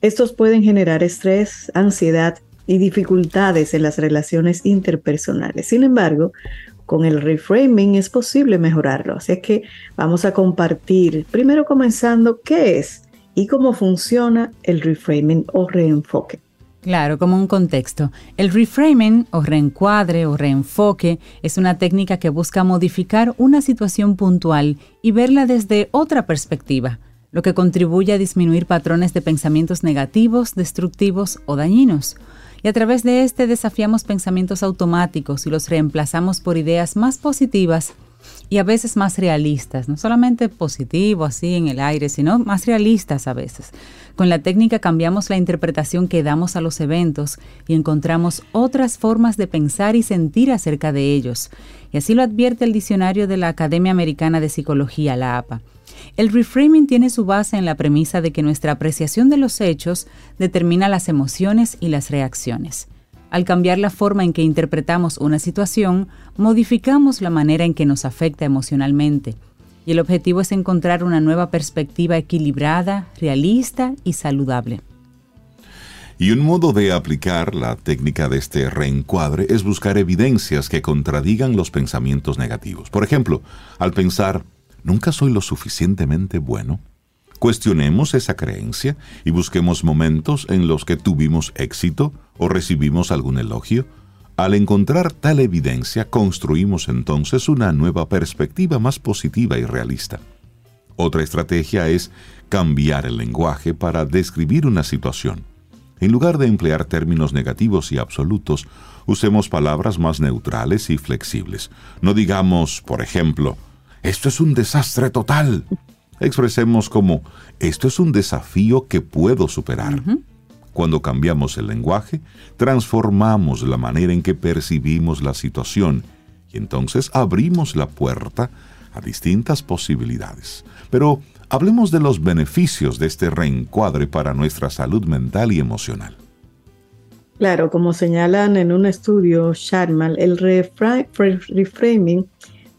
Estos pueden generar estrés, ansiedad y dificultades en las relaciones interpersonales. Sin embargo, con el reframing es posible mejorarlo. Así es que vamos a compartir, primero comenzando, qué es y cómo funciona el reframing o reenfoque. Claro, como un contexto. El reframing o reencuadre o reenfoque es una técnica que busca modificar una situación puntual y verla desde otra perspectiva, lo que contribuye a disminuir patrones de pensamientos negativos, destructivos o dañinos y a través de este desafiamos pensamientos automáticos y los reemplazamos por ideas más positivas y a veces más realistas, no solamente positivo así en el aire, sino más realistas a veces. Con la técnica cambiamos la interpretación que damos a los eventos y encontramos otras formas de pensar y sentir acerca de ellos. Y así lo advierte el diccionario de la Academia Americana de Psicología, la APA. El reframing tiene su base en la premisa de que nuestra apreciación de los hechos determina las emociones y las reacciones. Al cambiar la forma en que interpretamos una situación, modificamos la manera en que nos afecta emocionalmente. Y el objetivo es encontrar una nueva perspectiva equilibrada, realista y saludable. Y un modo de aplicar la técnica de este reencuadre es buscar evidencias que contradigan los pensamientos negativos. Por ejemplo, al pensar, ¿Nunca soy lo suficientemente bueno? Cuestionemos esa creencia y busquemos momentos en los que tuvimos éxito o recibimos algún elogio. Al encontrar tal evidencia, construimos entonces una nueva perspectiva más positiva y realista. Otra estrategia es cambiar el lenguaje para describir una situación. En lugar de emplear términos negativos y absolutos, usemos palabras más neutrales y flexibles. No digamos, por ejemplo, esto es un desastre total. Expresemos como, esto es un desafío que puedo superar. Cuando cambiamos el lenguaje, transformamos la manera en que percibimos la situación y entonces abrimos la puerta a distintas posibilidades. Pero hablemos de los beneficios de este reencuadre para nuestra salud mental y emocional. Claro, como señalan en un estudio Sharma, el reframing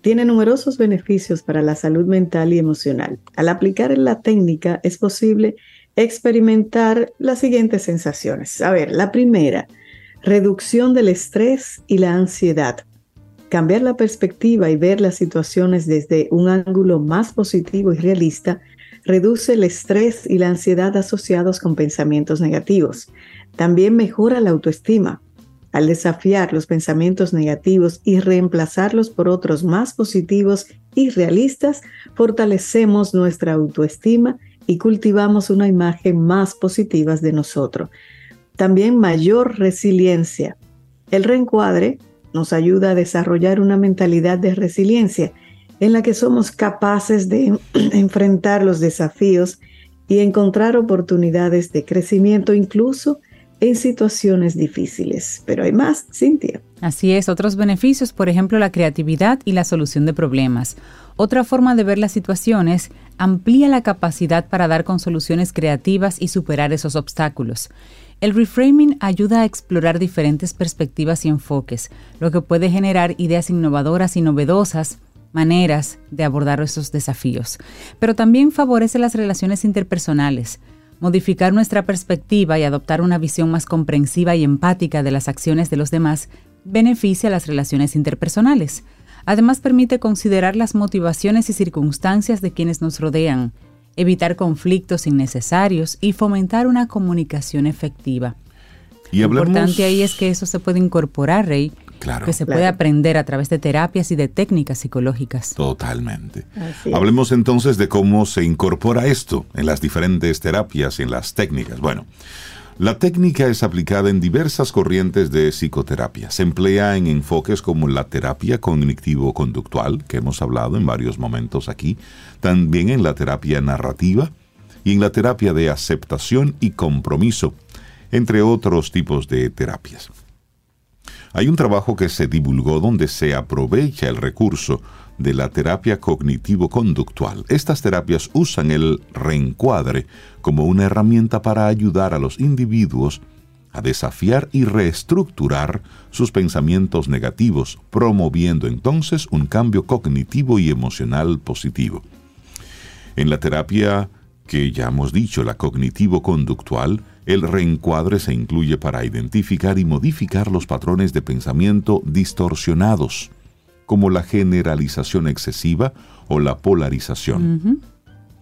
tiene numerosos beneficios para la salud mental y emocional. Al aplicar la técnica es posible experimentar las siguientes sensaciones. A ver, la primera, reducción del estrés y la ansiedad. Cambiar la perspectiva y ver las situaciones desde un ángulo más positivo y realista reduce el estrés y la ansiedad asociados con pensamientos negativos. También mejora la autoestima al desafiar los pensamientos negativos y reemplazarlos por otros más positivos y realistas, fortalecemos nuestra autoestima y cultivamos una imagen más positiva de nosotros. También mayor resiliencia. El reencuadre nos ayuda a desarrollar una mentalidad de resiliencia en la que somos capaces de *clears throat* enfrentar los desafíos y encontrar oportunidades de crecimiento incluso en situaciones difíciles. Pero hay más, Cintia. Así es, otros beneficios, por ejemplo, la creatividad y la solución de problemas. Otra forma de ver las situaciones amplía la capacidad para dar con soluciones creativas y superar esos obstáculos. El reframing ayuda a explorar diferentes perspectivas y enfoques, lo que puede generar ideas innovadoras y novedosas, maneras de abordar esos desafíos. Pero también favorece las relaciones interpersonales. Modificar nuestra perspectiva y adoptar una visión más comprensiva y empática de las acciones de los demás beneficia las relaciones interpersonales. Además permite considerar las motivaciones y circunstancias de quienes nos rodean, evitar conflictos innecesarios y fomentar una comunicación efectiva. Lo importante ahí es que eso se puede incorporar, Rey, Claro. que se puede aprender a través de terapias y de técnicas psicológicas. Totalmente. Hablemos entonces de cómo se incorpora esto en las diferentes terapias y en las técnicas. Bueno, la técnica es aplicada en diversas corrientes de psicoterapia. Se emplea en enfoques como la terapia cognitivo-conductual, que hemos hablado en varios momentos aquí, también en la terapia narrativa y en la terapia de aceptación y compromiso, entre otros tipos de terapias. Hay un trabajo que se divulgó donde se aprovecha el recurso de la terapia cognitivo-conductual. Estas terapias usan el reencuadre como una herramienta para ayudar a los individuos a desafiar y reestructurar sus pensamientos negativos, promoviendo entonces un cambio cognitivo y emocional positivo. En la terapia que ya hemos dicho, la cognitivo-conductual, el reencuadre se incluye para identificar y modificar los patrones de pensamiento distorsionados como la generalización excesiva o la polarización.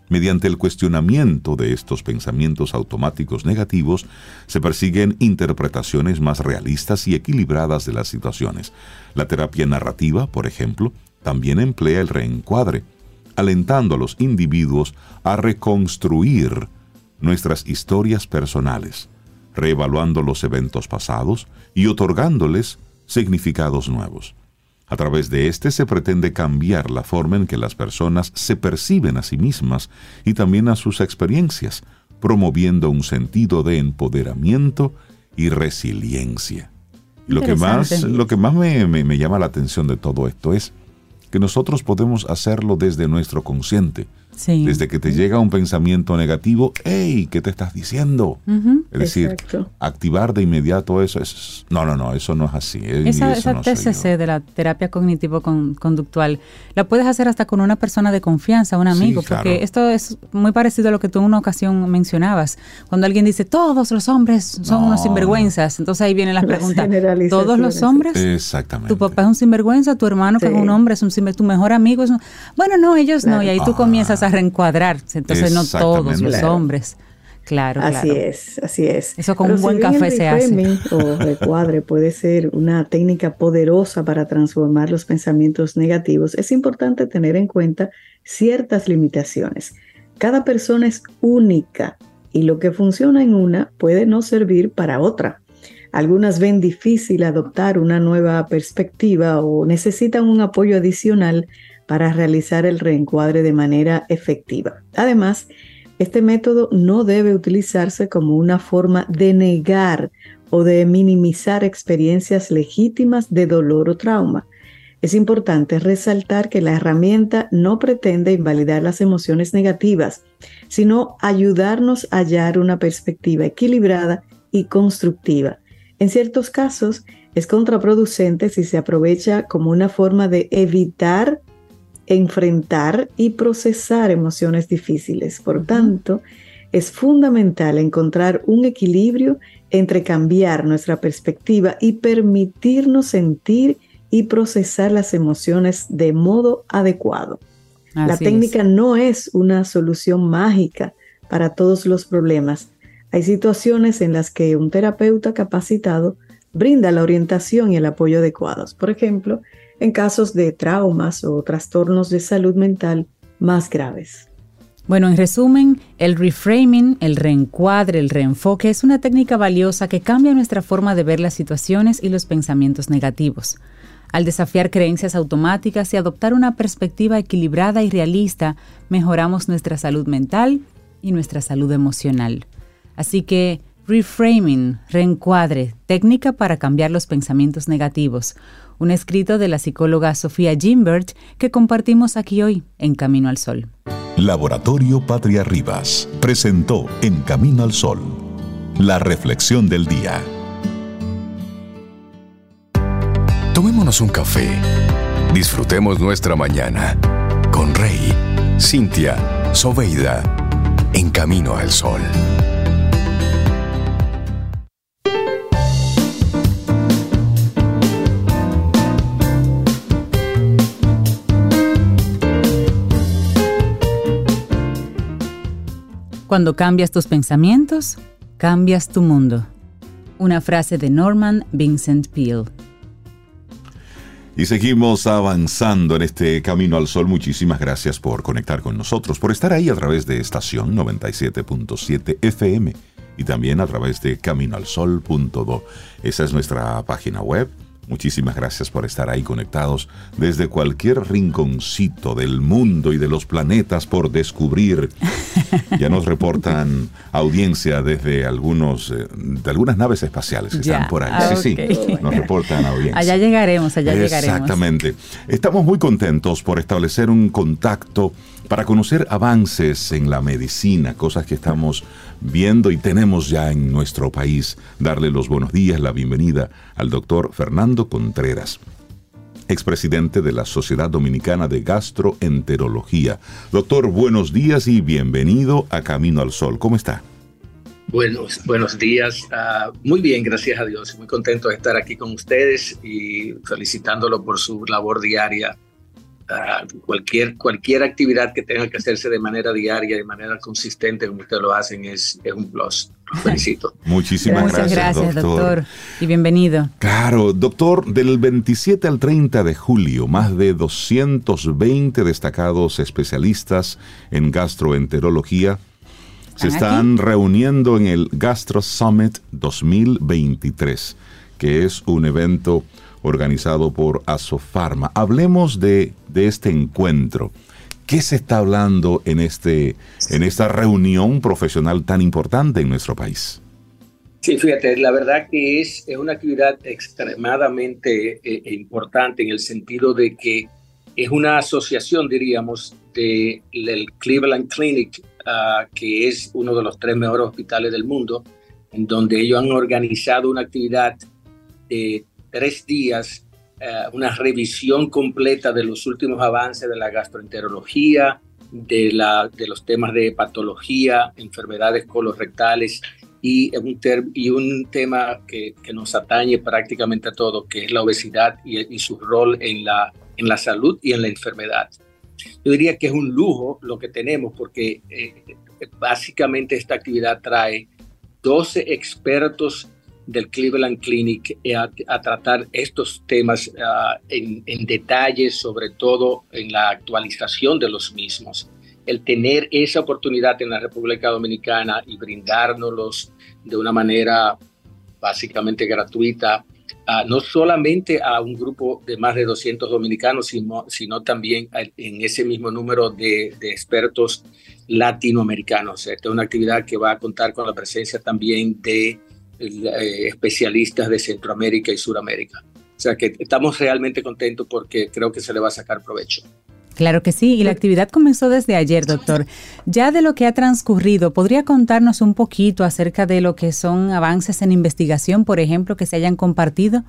Mediante el cuestionamiento de estos pensamientos automáticos negativos, se persiguen interpretaciones más realistas y equilibradas de las situaciones. La terapia narrativa, por ejemplo, también emplea el reencuadre, alentando a los individuos a reconstruir nuestras historias personales, reevaluando los eventos pasados y otorgándoles significados nuevos. A través de este se pretende cambiar la forma en que las personas se perciben a sí mismas y también a sus experiencias, promoviendo un sentido de empoderamiento y resiliencia. lo que más, lo que más me, me llama la atención de todo esto es que nosotros podemos hacerlo desde nuestro consciente, desde que te llega un pensamiento negativo, hey, ¿qué te estás diciendo? Es decir, activar de inmediato eso es... No, no, no, eso no es así. Esa, TCC de la terapia cognitivo-conductual la puedes hacer hasta con una persona de confianza, un amigo, porque esto es muy parecido a lo que tú en una ocasión mencionabas. Cuando alguien dice, todos los hombres son unos sinvergüenzas, entonces ahí vienen las preguntas. ¿Todos los hombres? Exactamente. Tu papá es un sinvergüenza, tu hermano que es un hombre es un sinvergüenza, tu mejor amigo es un... Bueno, no, ellos no, y ahí tú comienzas a reencuadrarse, entonces no todos los hombres. Claro, así es, así es. Eso con un buen café se hace. O recuadre puede ser una técnica poderosa para transformar los pensamientos negativos. Es importante tener en cuenta ciertas limitaciones. Cada persona es única y lo que funciona en una puede no servir para otra. Algunas ven difícil adoptar una nueva perspectiva o necesitan un apoyo adicional para realizar el reencuadre de manera efectiva. Además, este método no debe utilizarse como una forma de negar o de minimizar experiencias legítimas de dolor o trauma. Es importante resaltar que la herramienta no pretende invalidar las emociones negativas, sino ayudarnos a hallar una perspectiva equilibrada y constructiva. En ciertos casos, es contraproducente si se aprovecha como una forma de evitar enfrentar y procesar emociones difíciles. Por tanto, es fundamental encontrar un equilibrio entre cambiar nuestra perspectiva y permitirnos sentir y procesar las emociones de modo adecuado. la técnica no es una solución mágica para todos los problemas. Hay situaciones en las que un terapeuta capacitado brinda la orientación y el apoyo adecuados. Por ejemplo, en casos de traumas o trastornos de salud mental más graves. Bueno, en resumen, el reframing, el reencuadre, el reenfoque es una técnica valiosa que cambia nuestra forma de ver las situaciones y los pensamientos negativos. Al desafiar creencias automáticas y adoptar una perspectiva equilibrada y realista, mejoramos nuestra salud mental y nuestra salud emocional. Así que, reframing, reencuadre, técnica para cambiar los pensamientos negativos, un escrito de la psicóloga Sofía Gimbert que compartimos aquí hoy en Camino al Sol. Laboratorio Patria Rivas presentó En Camino al Sol, la reflexión del día. Tomémonos un café. Disfrutemos nuestra mañana con Rey, Cintia, Soveida, en Camino al Sol. Cuando cambias tus pensamientos, cambias tu mundo. Una frase de Norman Vincent Peale. Y seguimos avanzando en este camino al sol. Muchísimas gracias por conectar con nosotros, por estar ahí a través de estación 97.7 FM y también a través de caminoalsol.do. Esa es nuestra página web Muchísimas gracias por estar ahí conectados desde cualquier rinconcito del mundo y de los planetas por descubrir. *laughs* Ya nos reportan audiencia desde algunos eh, de algunas naves espaciales que están por ahí. Ah, sí, sí, nos reportan audiencia. Allá llegaremos, allá llegaremos. Exactamente. Estamos muy contentos por establecer un contacto para conocer avances en la medicina, cosas que estamos viendo y tenemos ya en nuestro país. Darle los buenos días, la bienvenida al doctor Fernando Contreras expresidente de la Sociedad Dominicana de Gastroenterología. Doctor, buenos días y bienvenido a Camino al Sol. ¿Cómo está? Buenos, buenos días. Ah, muy bien, gracias a Dios. Muy contento de estar aquí con ustedes y felicitándolo por su labor diaria cualquier, cualquier actividad que tenga que hacerse de manera diaria, de manera consistente, como ustedes lo hacen, es, es un plus. felicito. Muchísimas gracias, gracias doctor. Y bienvenido. Claro, doctor, del 27 al 30 de julio, más de 220 destacados especialistas en gastroenterología se están reuniendo en el Gastro Summit 2023, que es un evento organizado por Asofarma. Hablemos de, de este encuentro. ¿Qué se está hablando en, este, en esta reunión profesional tan importante en nuestro país? Sí, fíjate, la verdad que es, es una actividad extremadamente eh, e importante en el sentido de que es una asociación, diríamos, del Cleveland Clinic, ah, que es uno de los tres mejores hospitales del mundo, en donde ellos han organizado una actividad de tres días eh, una revisión completa de los últimos avances de la gastroenterología, de, la, de los temas de patología, enfermedades colorectales y un, y un tema que, nos atañe prácticamente a todo, que es la obesidad y, su rol en la, en la salud y en la enfermedad. Yo diría que es un lujo lo que tenemos porque eh, básicamente esta actividad trae 12 expertos del Cleveland Clinic eh, a, tratar estos temas ah, en, en, detalle, sobre todo en la actualización de los mismos. El tener esa oportunidad en la República Dominicana y brindárnoslos de una manera básicamente gratuita, ah, no solamente a un grupo de más de 200 dominicanos, sino, sino también en ese mismo número de, de expertos latinoamericanos. Esta es una actividad que va a contar con la presencia también de eh, especialistas de Centroamérica y Suramérica. O sea que estamos realmente contentos porque creo que se le va a sacar provecho. Claro que sí, y la actividad comenzó desde ayer, doctor. Ya de lo que ha transcurrido, ¿podría contarnos un poquito acerca de lo que son avances en investigación, por ejemplo, que se hayan compartido?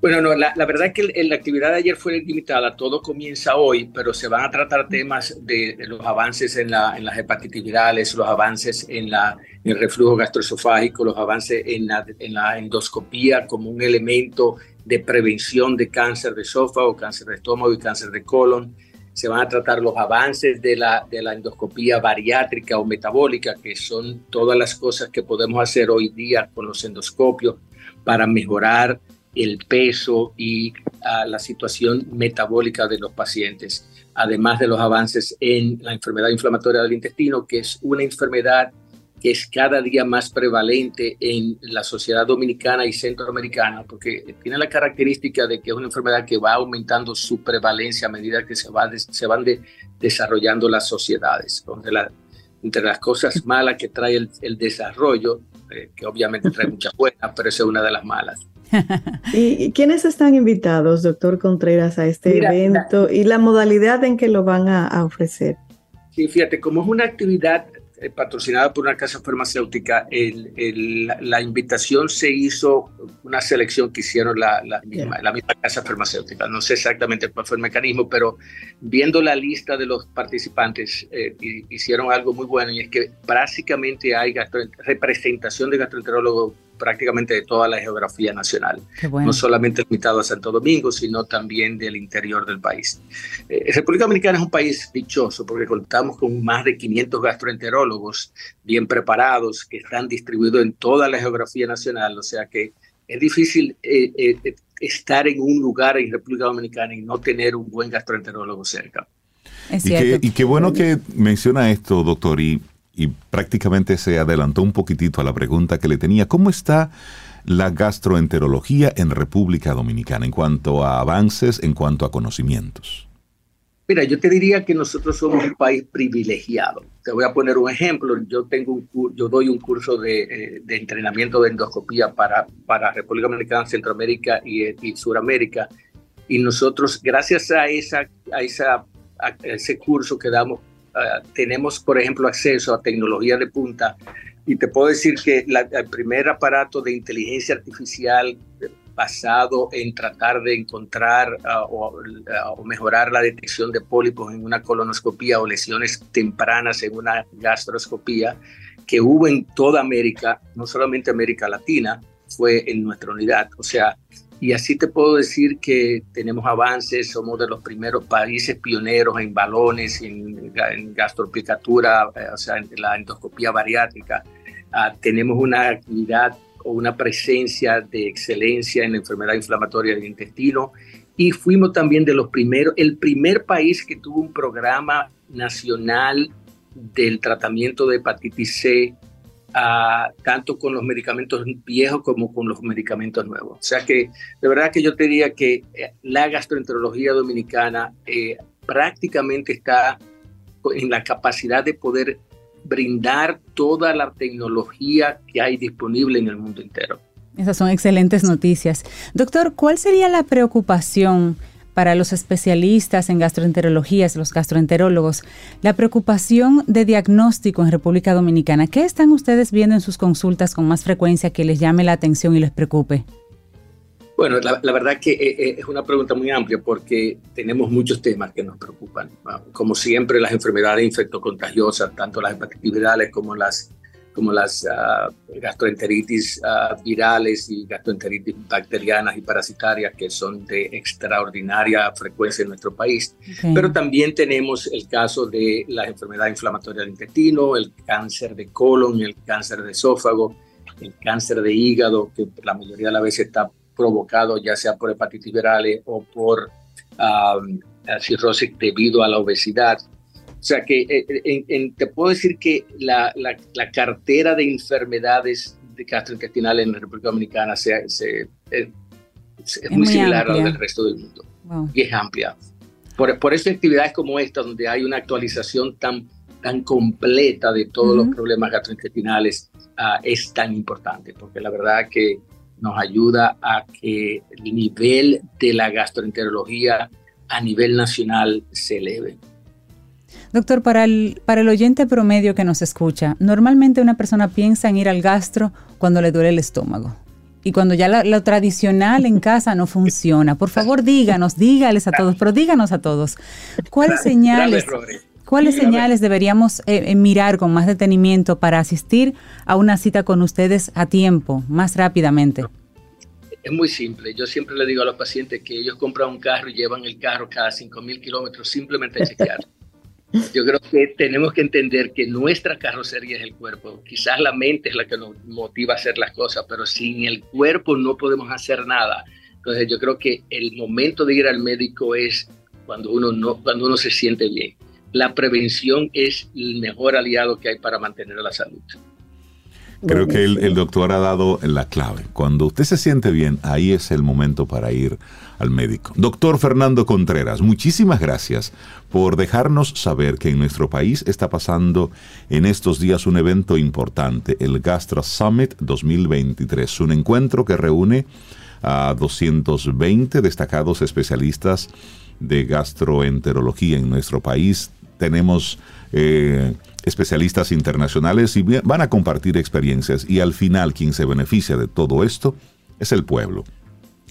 Bueno, no, la, verdad es que la actividad de ayer fue limitada, todo comienza hoy, pero se van a tratar temas de, los avances en, la, en las hepatitis virales, los avances en, la, el reflujo gastroesofágico, los avances en la, en la endoscopía como un elemento de prevención de cáncer de esófago, cáncer de estómago y cáncer de colon. Se van a tratar los avances de la, de la endoscopía bariátrica o metabólica, que son todas las cosas que podemos hacer hoy día con los endoscopios para mejorar el peso y a la situación metabólica de los pacientes, además de los avances en la enfermedad inflamatoria del intestino, que es una enfermedad que es cada día más prevalente en la sociedad dominicana y centroamericana, porque tiene la característica de que es una enfermedad que va aumentando su prevalencia a medida que se, va se van desarrollando las sociedades. entre las cosas malas que trae el, desarrollo, eh, que obviamente trae muchas buenas, pero esa es una de las malas. ¿Y quiénes están invitados, doctor Contreras, a este evento y la modalidad en que lo van a, a ofrecer? Sí, fíjate, como es una actividad eh, patrocinada por una casa farmacéutica, la invitación se hizo, una selección que hicieron la, misma, casa farmacéutica. No sé exactamente cuál fue el mecanismo, pero viendo la lista de los participantes, eh, hicieron algo muy bueno y es que prácticamente hay representación de gastroenterólogos prácticamente de toda la geografía nacional, no solamente limitado a Santo Domingo, sino también del interior del país. Eh, República Dominicana es un país dichoso porque contamos con más de 500 gastroenterólogos bien preparados que están distribuidos en toda la geografía nacional, o sea que es difícil eh, eh, estar en un lugar en República Dominicana y no tener un buen gastroenterólogo cerca. y, qué bueno que menciona esto, doctor, y y prácticamente se adelantó un poquitito a la pregunta que le tenía. ¿Cómo está la gastroenterología en República Dominicana en cuanto a avances, en cuanto a conocimientos? Mira, yo te diría que nosotros somos un país privilegiado. Te voy a poner un ejemplo. Yo tengo un, yo doy un curso de, eh, de entrenamiento de endoscopía para, para República Dominicana, Centroamérica y, y Suramérica. Y nosotros, gracias a, esa, a, esa, a ese curso que damos Ah, tenemos, por ejemplo, acceso a tecnología de punta y te puedo decir que el primer aparato de inteligencia artificial basado en tratar de encontrar ah, o, o, mejorar la detección de pólipos en una colonoscopía o lesiones tempranas en una gastroscopía que hubo en toda América, no solamente América Latina, fue en nuestra unidad. O sea, y así te puedo decir que tenemos avances, somos de los primeros países pioneros en balones, en, en gastroplicatura, eh, o sea, en la endoscopía bariátrica. Ah, tenemos una actividad o una presencia de excelencia en la enfermedad inflamatoria del intestino y fuimos también de los primeros, el primer país que tuvo un programa nacional del tratamiento de hepatitis C tanto con los medicamentos viejos como con los medicamentos nuevos. O sea que de verdad que yo te diría que eh, la gastroenterología dominicana eh, prácticamente está en la capacidad de poder brindar toda la tecnología que hay disponible en el mundo entero. Esas son excelentes noticias. Doctor, ¿cuál sería la preocupación para los especialistas en gastroenterología, los gastroenterólogos, la preocupación de diagnóstico en República Dominicana. ¿Qué están ustedes viendo en sus consultas con más frecuencia que les llame la atención y les preocupe? Bueno, la, verdad que eh, eh, es una pregunta muy amplia porque tenemos muchos temas que nos preocupan. Como siempre, las enfermedades infectocontagiosas, tanto las hepatitis virales como las como las uh, gastroenteritis ah, virales y gastroenteritis bacterianas y parasitarias, que son de extraordinaria frecuencia en nuestro país. Pero también tenemos el caso de la enfermedad inflamatoria del intestino, el cáncer de colon, el cáncer de esófago, el cáncer de hígado, que la mayoría de las veces está provocado ya sea por hepatitis virales o por um, cirrosis debido a la obesidad. O sea que eh, te puedo decir que la, la, cartera de enfermedades de gastrointestinales en la República Dominicana se, eh, es, muy, similar a la del resto del mundo y es amplia. Por, por eso actividades como esta, donde hay una actualización tan, tan completa de todos los problemas gastrointestinales, uh, es tan importante, porque la verdad que nos ayuda a que el nivel de la gastroenterología a nivel nacional se eleve. Doctor, para el, para el oyente promedio que nos escucha, normalmente una persona piensa en ir al gastro cuando le duele el estómago. Y cuando ya lo, tradicional en casa no funciona. Por favor, díganos, dígales a todos, pero díganos a todos, ¿cuáles señales, ¿cuáles señales deberíamos eh, eh, mirar con más detenimiento para asistir a una cita con ustedes a tiempo, más rápidamente? Es muy simple. Yo siempre le digo a los pacientes que ellos compran un carro y llevan el carro cada 5.000 kilómetros simplemente a chequear. *laughs* Yo creo que tenemos que entender que nuestra carrocería es el cuerpo. Quizás la mente es la que nos motiva a hacer las cosas, pero sin el cuerpo no podemos hacer nada. Entonces yo creo que el momento de ir al médico es cuando uno, no, cuando uno se siente bien. La prevención es el mejor aliado que hay para mantener la salud. Creo que el, doctor ha dado la clave. Cuando usted se siente bien, ahí es el momento para ir al médico. Doctor Fernando Contreras, muchísimas gracias por dejarnos saber que en nuestro país está pasando en estos días un evento importante, el Gastro Summit 2023, un encuentro que reúne a 220 destacados especialistas de gastroenterología en nuestro país. Tenemos eh, especialistas internacionales y van a compartir experiencias y al final quien se beneficia de todo esto es el pueblo.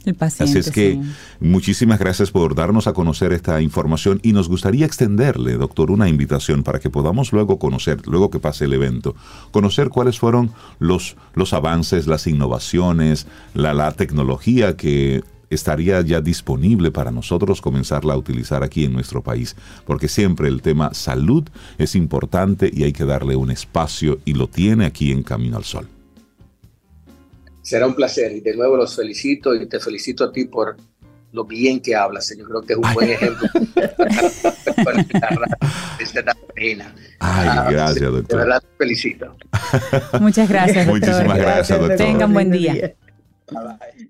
El paciente, Así es que muchísimas gracias por darnos a conocer esta información y nos gustaría extenderle, doctor, una invitación para que podamos luego conocer, luego que pase el evento, conocer cuáles fueron los, los avances, las innovaciones, la, la tecnología que estaría ya disponible para nosotros comenzarla a utilizar aquí en nuestro país, porque siempre el tema salud es importante y hay que darle un espacio y lo tiene aquí en Camino al Sol. Será un placer y de nuevo los felicito y te felicito a ti por lo bien que hablas. Yo creo que es un buen ejemplo. *laughs* Ay, gracias, doctor. De verdad, te felicito. Muchas gracias, *laughs* doctor. Muchísimas gracias, doctor. Tengan buen día. Bye.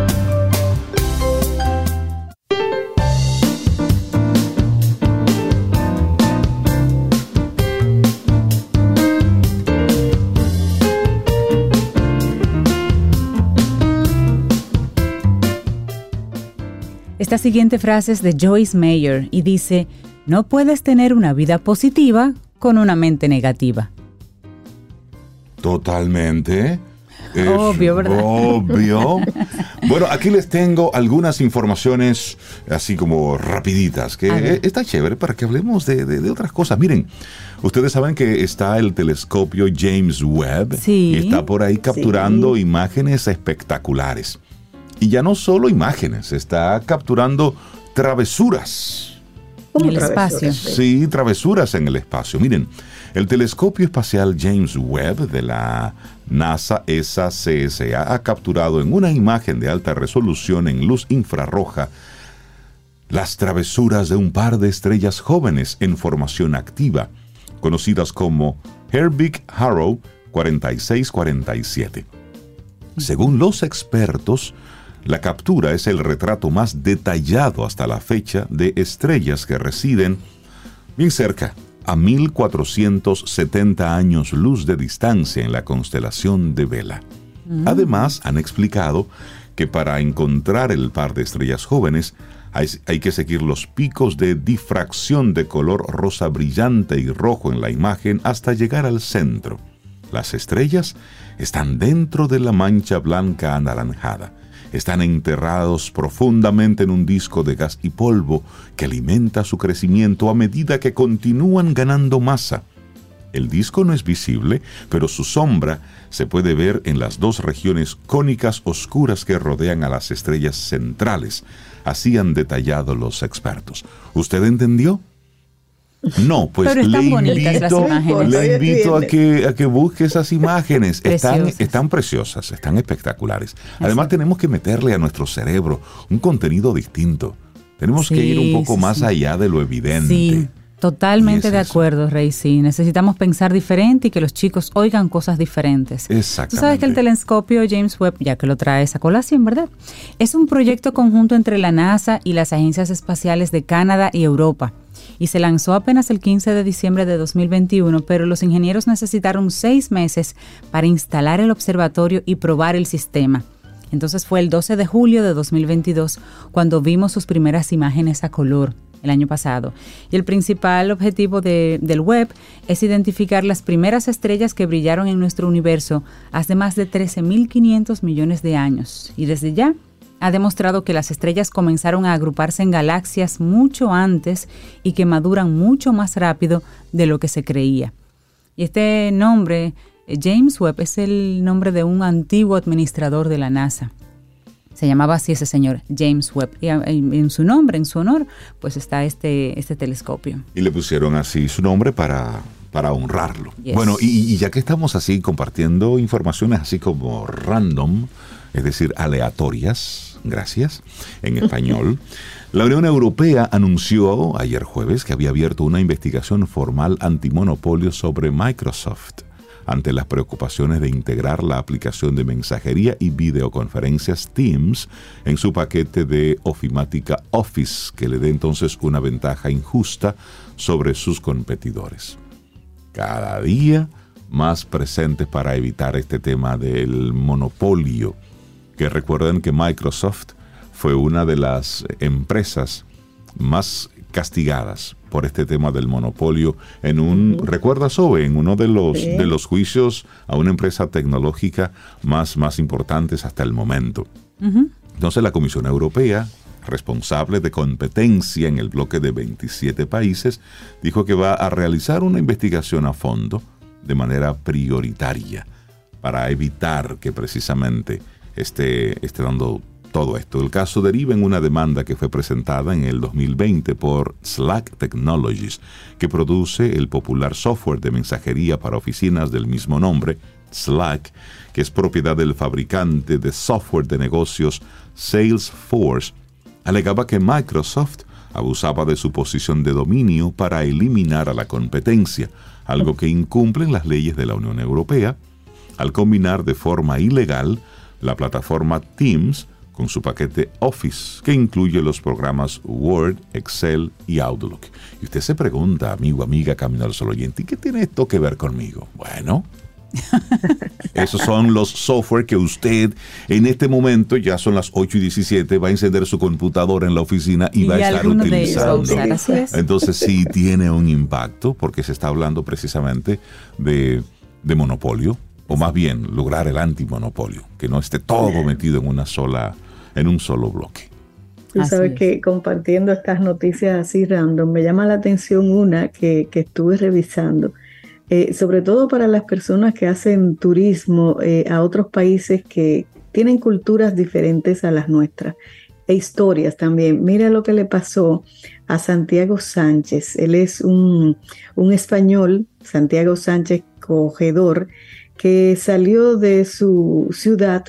Esta siguiente frase es de Joyce Mayer y dice, no puedes tener una vida positiva con una mente negativa. Totalmente. obvio, ¿verdad? Obvio. *laughs* bueno, aquí les tengo algunas informaciones así como rapiditas, que está chévere para que hablemos de, otras cosas. Miren, ustedes saben que está el telescopio James Webb sí, y está por ahí capturando imágenes espectaculares. Y ya no solo imágenes, está capturando travesuras. En el espacio. Sí, travesuras en el espacio. Miren, el telescopio espacial James Webb de la NASA ESA CSA ha capturado en una imagen de alta resolución en luz infrarroja las travesuras de un par de estrellas jóvenes en formación activa, conocidas como Herbig Harrow 4647. Según los expertos, la captura es el retrato más detallado hasta la fecha de estrellas que residen bien cerca, a 1470 años luz de distancia en la constelación de Vela. Mm. Además, han explicado que para encontrar el par de estrellas jóvenes hay, hay, que seguir los picos de difracción de color rosa brillante y rojo en la imagen hasta llegar al centro. Las estrellas están dentro de la mancha blanca anaranjada están enterrados profundamente en un disco de gas y polvo que alimenta su crecimiento a medida que continúan ganando masa. El disco no es visible, pero su sombra se puede ver en las dos regiones cónicas oscuras que rodean a las estrellas centrales. Así han detallado los expertos. ¿Usted entendió? No, pues le invito, le invito a que, a que busque esas imágenes. *laughs* Están, están preciosas, están espectaculares. Además tenemos que meterle a nuestro cerebro un contenido distinto. Tenemos que ir un poco más allá de lo evidente. Sí, totalmente de acuerdo, Rey. Sí, necesitamos pensar diferente y que los chicos oigan cosas diferentes. Exactamente. Tú sabes que el telescopio James Webb, ya que lo trae esa colación, ¿verdad? Es un proyecto conjunto entre la NASA y las agencias espaciales de Canadá y Europa y se lanzó apenas el 15 de diciembre de 2021, pero los ingenieros necesitaron seis meses para instalar el observatorio y probar el sistema. Entonces fue el 12 de julio de 2022 cuando vimos sus primeras imágenes a color el año pasado. Y el principal objetivo del web es identificar las primeras estrellas que brillaron en nuestro universo hace más de 13.500 millones de años. Y desde ya ha demostrado que las estrellas comenzaron a agruparse en galaxias mucho antes y que maduran mucho más rápido de lo que se creía. Y este nombre, eh, James Webb, es el nombre de un antiguo administrador de la NASA. Se llamaba así ese señor, James Webb. Y en, su nombre, en su honor, pues está este, este telescopio. Y le pusieron así su nombre para, para honrarlo. Bueno, y, ya que estamos así compartiendo informaciones así como random, es decir, aleatorias, gracias, en español. *laughs* La Unión Europea anunció ayer jueves que había abierto una investigación formal antimonopolio sobre Microsoft ante las preocupaciones de integrar la aplicación de mensajería y videoconferencias Teams en su paquete de ofimática Office, que le dé entonces una ventaja injusta sobre sus competidores. Cada día más presentes para evitar este tema del monopolio, que recuerden que Microsoft fue una de las empresas más castigadas por este tema del monopolio en un, recuerda Sobe, en uno de los, de los juicios a una empresa tecnológica más, más importantes hasta el momento. Entonces la Comisión Europea, responsable de competencia en el bloque de 27 países, dijo que va a realizar una investigación a fondo de manera prioritaria para evitar que precisamente esté, esté dando todo esto. El caso deriva en una demanda que fue presentada en el 2020 por Slack Technologies, que produce el popular software de mensajería para oficinas del mismo nombre, Slack, que es propiedad del fabricante de software de negocios Salesforce, alegaba que Microsoft abusaba de su posición de dominio para eliminar a la competencia, algo que incumplen las leyes de la Unión Europea, al combinar de forma ilegal la plataforma Teams con su paquete Office, que incluye los programas Word, Excel y Outlook. Y usted se pregunta, amigo, amiga, Camino al Sol oyente, ¿qué tiene esto que ver conmigo? Bueno, *laughs* esos son los software que usted en este momento, ya son las 8 y 17, va a encender su computadora en la oficina y, va a estar utilizando. Entonces sí tiene un impacto porque se está hablando precisamente de, de monopolio o más bien lograr el antimonopolio, que no esté todo metido en una sola, en un solo bloque. Tú sabes que compartiendo estas noticias así random, me llama la atención una que, estuve revisando, eh, sobre todo para las personas que hacen turismo eh, a otros países que tienen culturas diferentes a las nuestras e historias también. Mira lo que le pasó a Santiago Sánchez. Él es un, un español, Santiago Sánchez Cogedor, que salió de su ciudad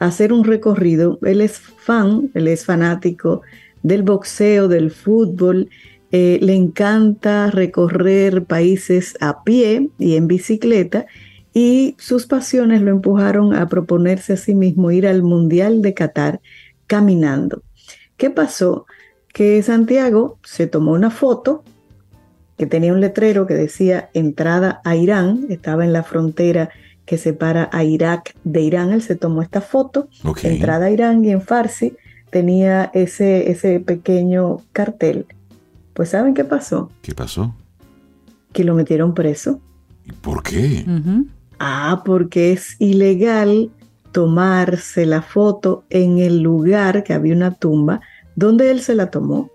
a hacer un recorrido. Él es fan, él es fanático del boxeo, del fútbol, eh, le encanta recorrer países a pie y en bicicleta y sus pasiones lo empujaron a proponerse a sí mismo ir al Mundial de Qatar caminando. ¿Qué pasó? Que Santiago se tomó una foto que tenía un letrero que decía entrada a Irán, estaba en la frontera que separa a Irak de Irán. Él se tomó esta foto, entrada a Irán y en Farsi tenía ese, ese pequeño cartel. Pues ¿saben qué pasó? ¿Qué pasó? Que lo metieron preso. ¿Y por qué? Ah, porque es ilegal tomarse la foto en el lugar que había una tumba donde él se la tomó.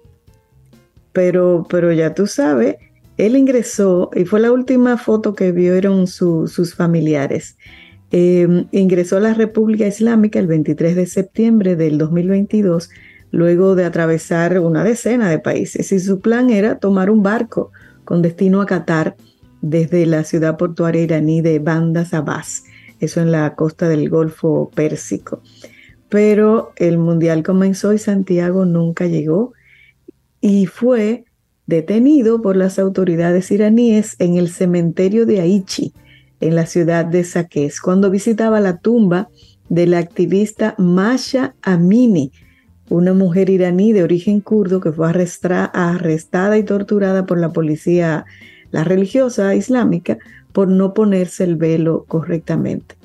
Pero, pero ya tú sabes, él ingresó, y fue la última foto que vieron sus familiares. Em, ingresó a la República Islámica el 23 de septiembre del 2022, luego de atravesar una decena de países. Y su plan era tomar un barco con destino a Qatar desde la ciudad portuaria iraní de Bandar Abbas, eso en la costa del Golfo Pérsico. Pero el mundial comenzó y Santiago nunca llegó y fue detenido por las autoridades iraníes en el cementerio de Aichi, en la ciudad de Saqqez, cuando visitaba la tumba de la activista Masha Amini, una mujer iraní de origen kurdo que fue arrestada y torturada por la policía, la religiosa islámica, por no ponerse el velo correctamente.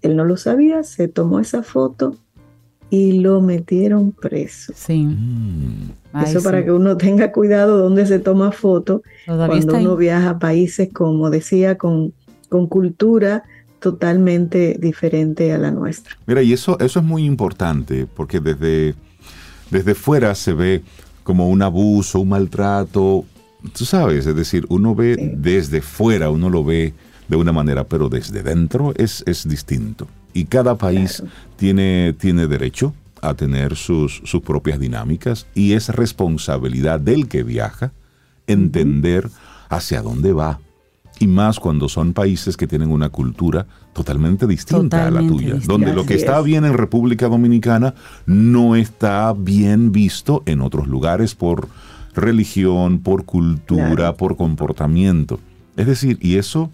Él no lo sabía, se tomó esa foto y lo metieron preso. Sí. Mm. Eso para que uno tenga cuidado donde se toma foto cuando uno viaja a países, como decía, con, con cultura totalmente diferente a la nuestra. Mira, y eso, eso es muy importante, porque desde, desde fuera se ve como un abuso, un maltrato, tú sabes, es decir, uno ve desde fuera, uno lo ve de una manera, pero desde dentro es, es distinto. Y cada país tiene, tiene derecho a tener sus, sus propias dinámicas y es responsabilidad del que viaja entender hacia dónde va. Y más cuando son países que tienen una cultura totalmente distinta a la tuya, donde lo que está bien en República Dominicana no está bien visto en otros lugares por religión, por cultura, por comportamiento. Es decir, y eso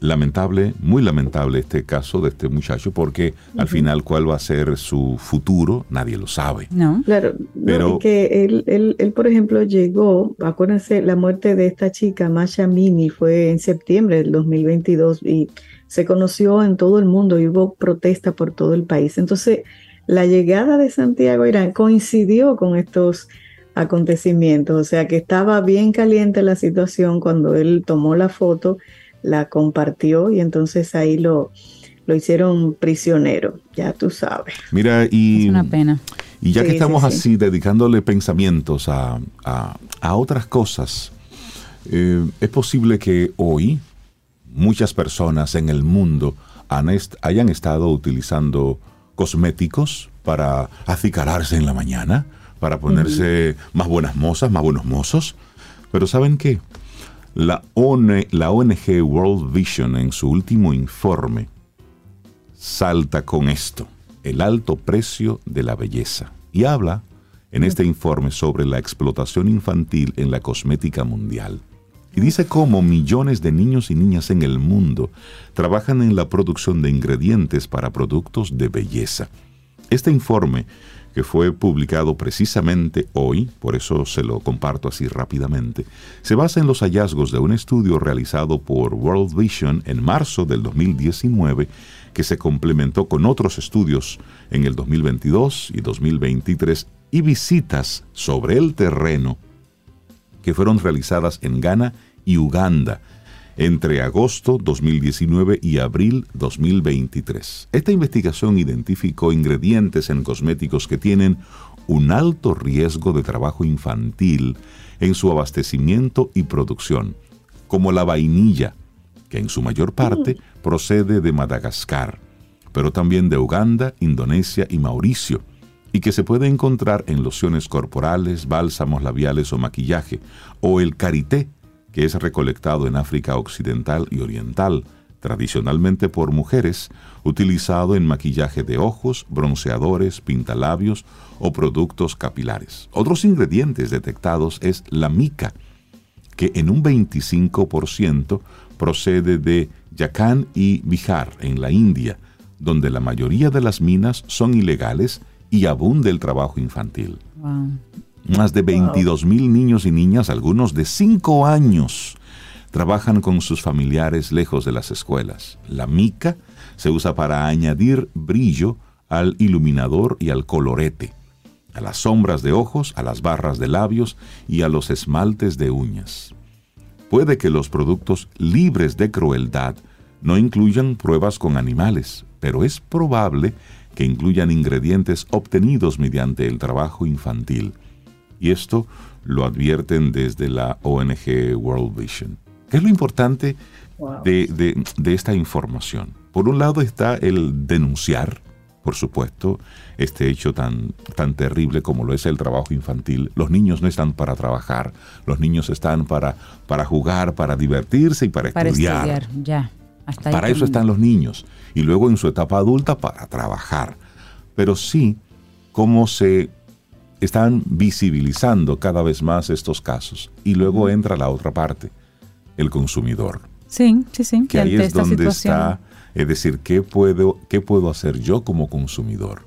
lamentable, muy lamentable este caso de este muchacho, porque al final cuál va a ser su futuro, nadie lo sabe. No. Claro, pero que él, él, él, por ejemplo, llegó, acuérdense, la muerte de esta chica, Masha Mini, fue en septiembre del 2022 y se conoció en todo el mundo y hubo protesta por todo el país. Entonces, la llegada de Santiago Irán coincidió con estos acontecimientos, o sea que estaba bien caliente la situación cuando él tomó la foto la compartió y entonces ahí lo, lo hicieron prisionero, ya tú sabes. Mira, y... Es una pena. Y ya que estamos así dedicándole pensamientos a, otras cosas, eh, es posible que hoy muchas personas en el mundo hayan estado utilizando cosméticos para acicalarse en la mañana, para ponerse más buenas mozas, más buenos mozos. Pero ¿saben qué? La, ONG World Vision en su último informe salta con esto, el alto precio de la belleza, y habla en este informe sobre la explotación infantil en la cosmética mundial. Y dice cómo millones de niños y niñas en el mundo trabajan en la producción de ingredientes para productos de belleza. Este informe que fue publicado precisamente hoy, por eso se lo comparto así rápidamente, se basa en los hallazgos de un estudio realizado por World Vision en marzo del 2019 que se complementó con otros estudios en el 2022 y 2023 y visitas sobre el terreno que fueron realizadas en Ghana y Uganda entre agosto 2019 y abril 2023. Esta investigación identificó ingredientes en cosméticos que tienen un alto riesgo de trabajo infantil en su abastecimiento y producción, como la vainilla, que en su mayor parte procede de Madagascar, pero también de Uganda, Indonesia y Mauricio, y que se puede encontrar en lociones corporales, bálsamos labiales o maquillaje, o el karité, que es recolectado en África Occidental y Oriental, tradicionalmente por mujeres, utilizado en maquillaje de ojos, bronceadores, pintalabios o productos capilares. Otros ingredientes detectados es la mica, que en un 25% procede de Yakhan y Bihar, en la India, donde la mayoría de las minas son ilegales y abunde el trabajo infantil. Más de 22 mil niños y niñas, algunos de 5 años, trabajan con sus familiares lejos de las escuelas. La mica se usa para añadir brillo al iluminador y al colorete, a las sombras de ojos, a las barras de labios y a los esmaltes de uñas. Puede que los productos libres de crueldad no incluyan pruebas con animales, pero es probable que incluyan ingredientes obtenidos mediante el trabajo infantil y esto lo advierten desde la ONG World Vision. ¿Qué es lo importante de, esta información? Por un lado está el denunciar, por supuesto, este hecho tan, tan terrible como lo es el trabajo infantil. Los niños no están para trabajar, los niños están para, para jugar, para divertirse y para, para estudiar. ya. para eso están los niños. Y luego en su etapa adulta para trabajar. Pero sí, cómo se están visibilizando cada vez más estos casos. Y luego entra la otra parte, el consumidor. Sí, sí, sí. Que ahí es donde está, es decir, ¿qué puedo, ¿qué puedo hacer yo como consumidor?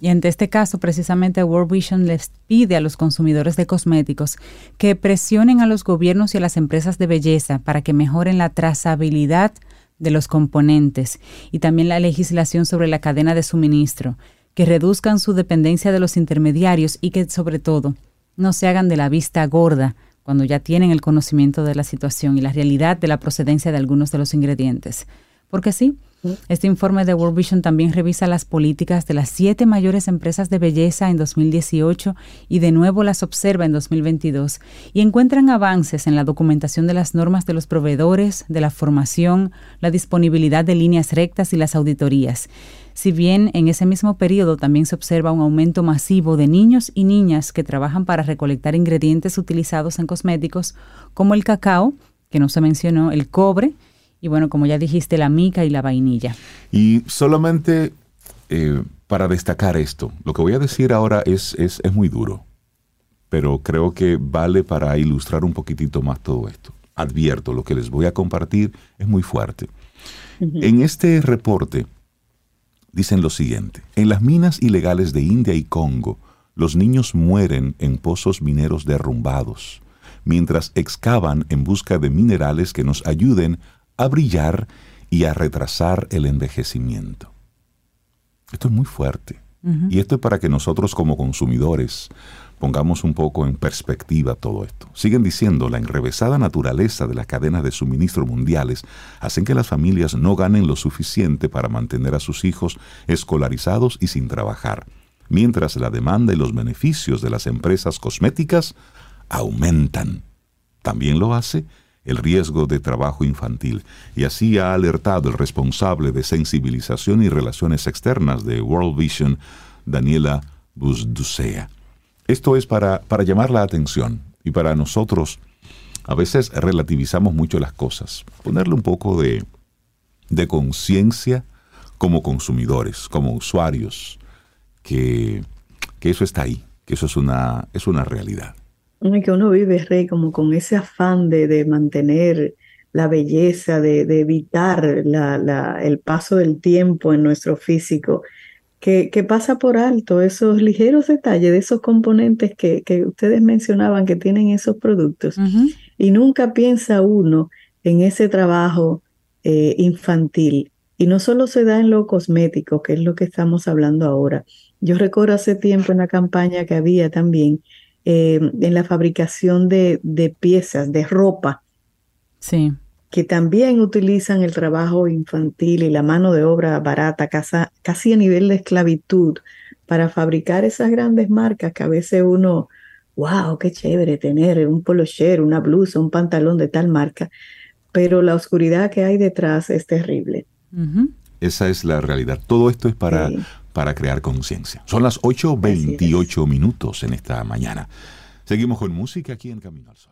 Y ante este caso, precisamente World Vision les pide a los consumidores de cosméticos que presionen a los gobiernos y a las empresas de belleza para que mejoren la trazabilidad de los componentes y también la legislación sobre la cadena de suministro que reduzcan su dependencia de los intermediarios y que sobre todo no se hagan de la vista gorda cuando ya tienen el conocimiento de la situación y la realidad de la procedencia de algunos de los ingredientes. Porque sí, este informe de World Vision también revisa las políticas de las siete mayores empresas de belleza en 2018 y de nuevo las observa en 2022 y encuentran avances en la documentación de las normas de los proveedores, de la formación, la disponibilidad de líneas rectas y las auditorías. Si bien en ese mismo periodo también se observa un aumento masivo de niños y niñas que trabajan para recolectar ingredientes utilizados en cosméticos como el cacao, que no se mencionó, el cobre y bueno, como ya dijiste, la mica y la vainilla. Y solamente eh, para destacar esto, lo que voy a decir ahora es, es, es muy duro, pero creo que vale para ilustrar un poquitito más todo esto. Advierto, lo que les voy a compartir es muy fuerte. En este reporte dicen lo siguiente, en las minas ilegales de India y Congo, los niños mueren en pozos mineros derrumbados, mientras excavan en busca de minerales que nos ayuden a brillar y a retrasar el envejecimiento. Esto es muy fuerte. Y esto es para que nosotros como consumidores pongamos un poco en perspectiva todo esto. Siguen diciendo, la enrevesada naturaleza de las cadenas de suministro mundiales hacen que las familias no ganen lo suficiente para mantener a sus hijos escolarizados y sin trabajar, mientras la demanda y los beneficios de las empresas cosméticas aumentan. También lo hace el riesgo de trabajo infantil, y así ha alertado el responsable de sensibilización y relaciones externas de World Vision, Daniela Busducea. Esto es para, para llamar la atención y para nosotros a veces relativizamos mucho las cosas, ponerle un poco de, de conciencia como consumidores, como usuarios, que, que eso está ahí, que eso es una, es una realidad. Que uno vive, Rey, como con ese afán de, de mantener la belleza, de, de evitar la, la, el paso del tiempo en nuestro físico, que, que, pasa por alto esos ligeros detalles de esos componentes que, que ustedes mencionaban que tienen esos productos. Y nunca piensa uno en ese trabajo eh, infantil. Y no solo se da en lo cosmético, que es lo que estamos hablando ahora. Yo recuerdo hace tiempo una campaña que había también eh, en la fabricación de, piezas, de ropa. Sí. Que también utilizan el trabajo infantil y la mano de obra barata, casi, a nivel de esclavitud, para fabricar esas grandes marcas que a veces uno, wow, qué chévere tener un polo una blusa, un pantalón de tal marca, pero la oscuridad que hay detrás es terrible. Esa es la realidad. Todo esto es para, para crear conciencia. Son las 8.28 minutos en esta mañana. Seguimos con música aquí en Camino al Sol.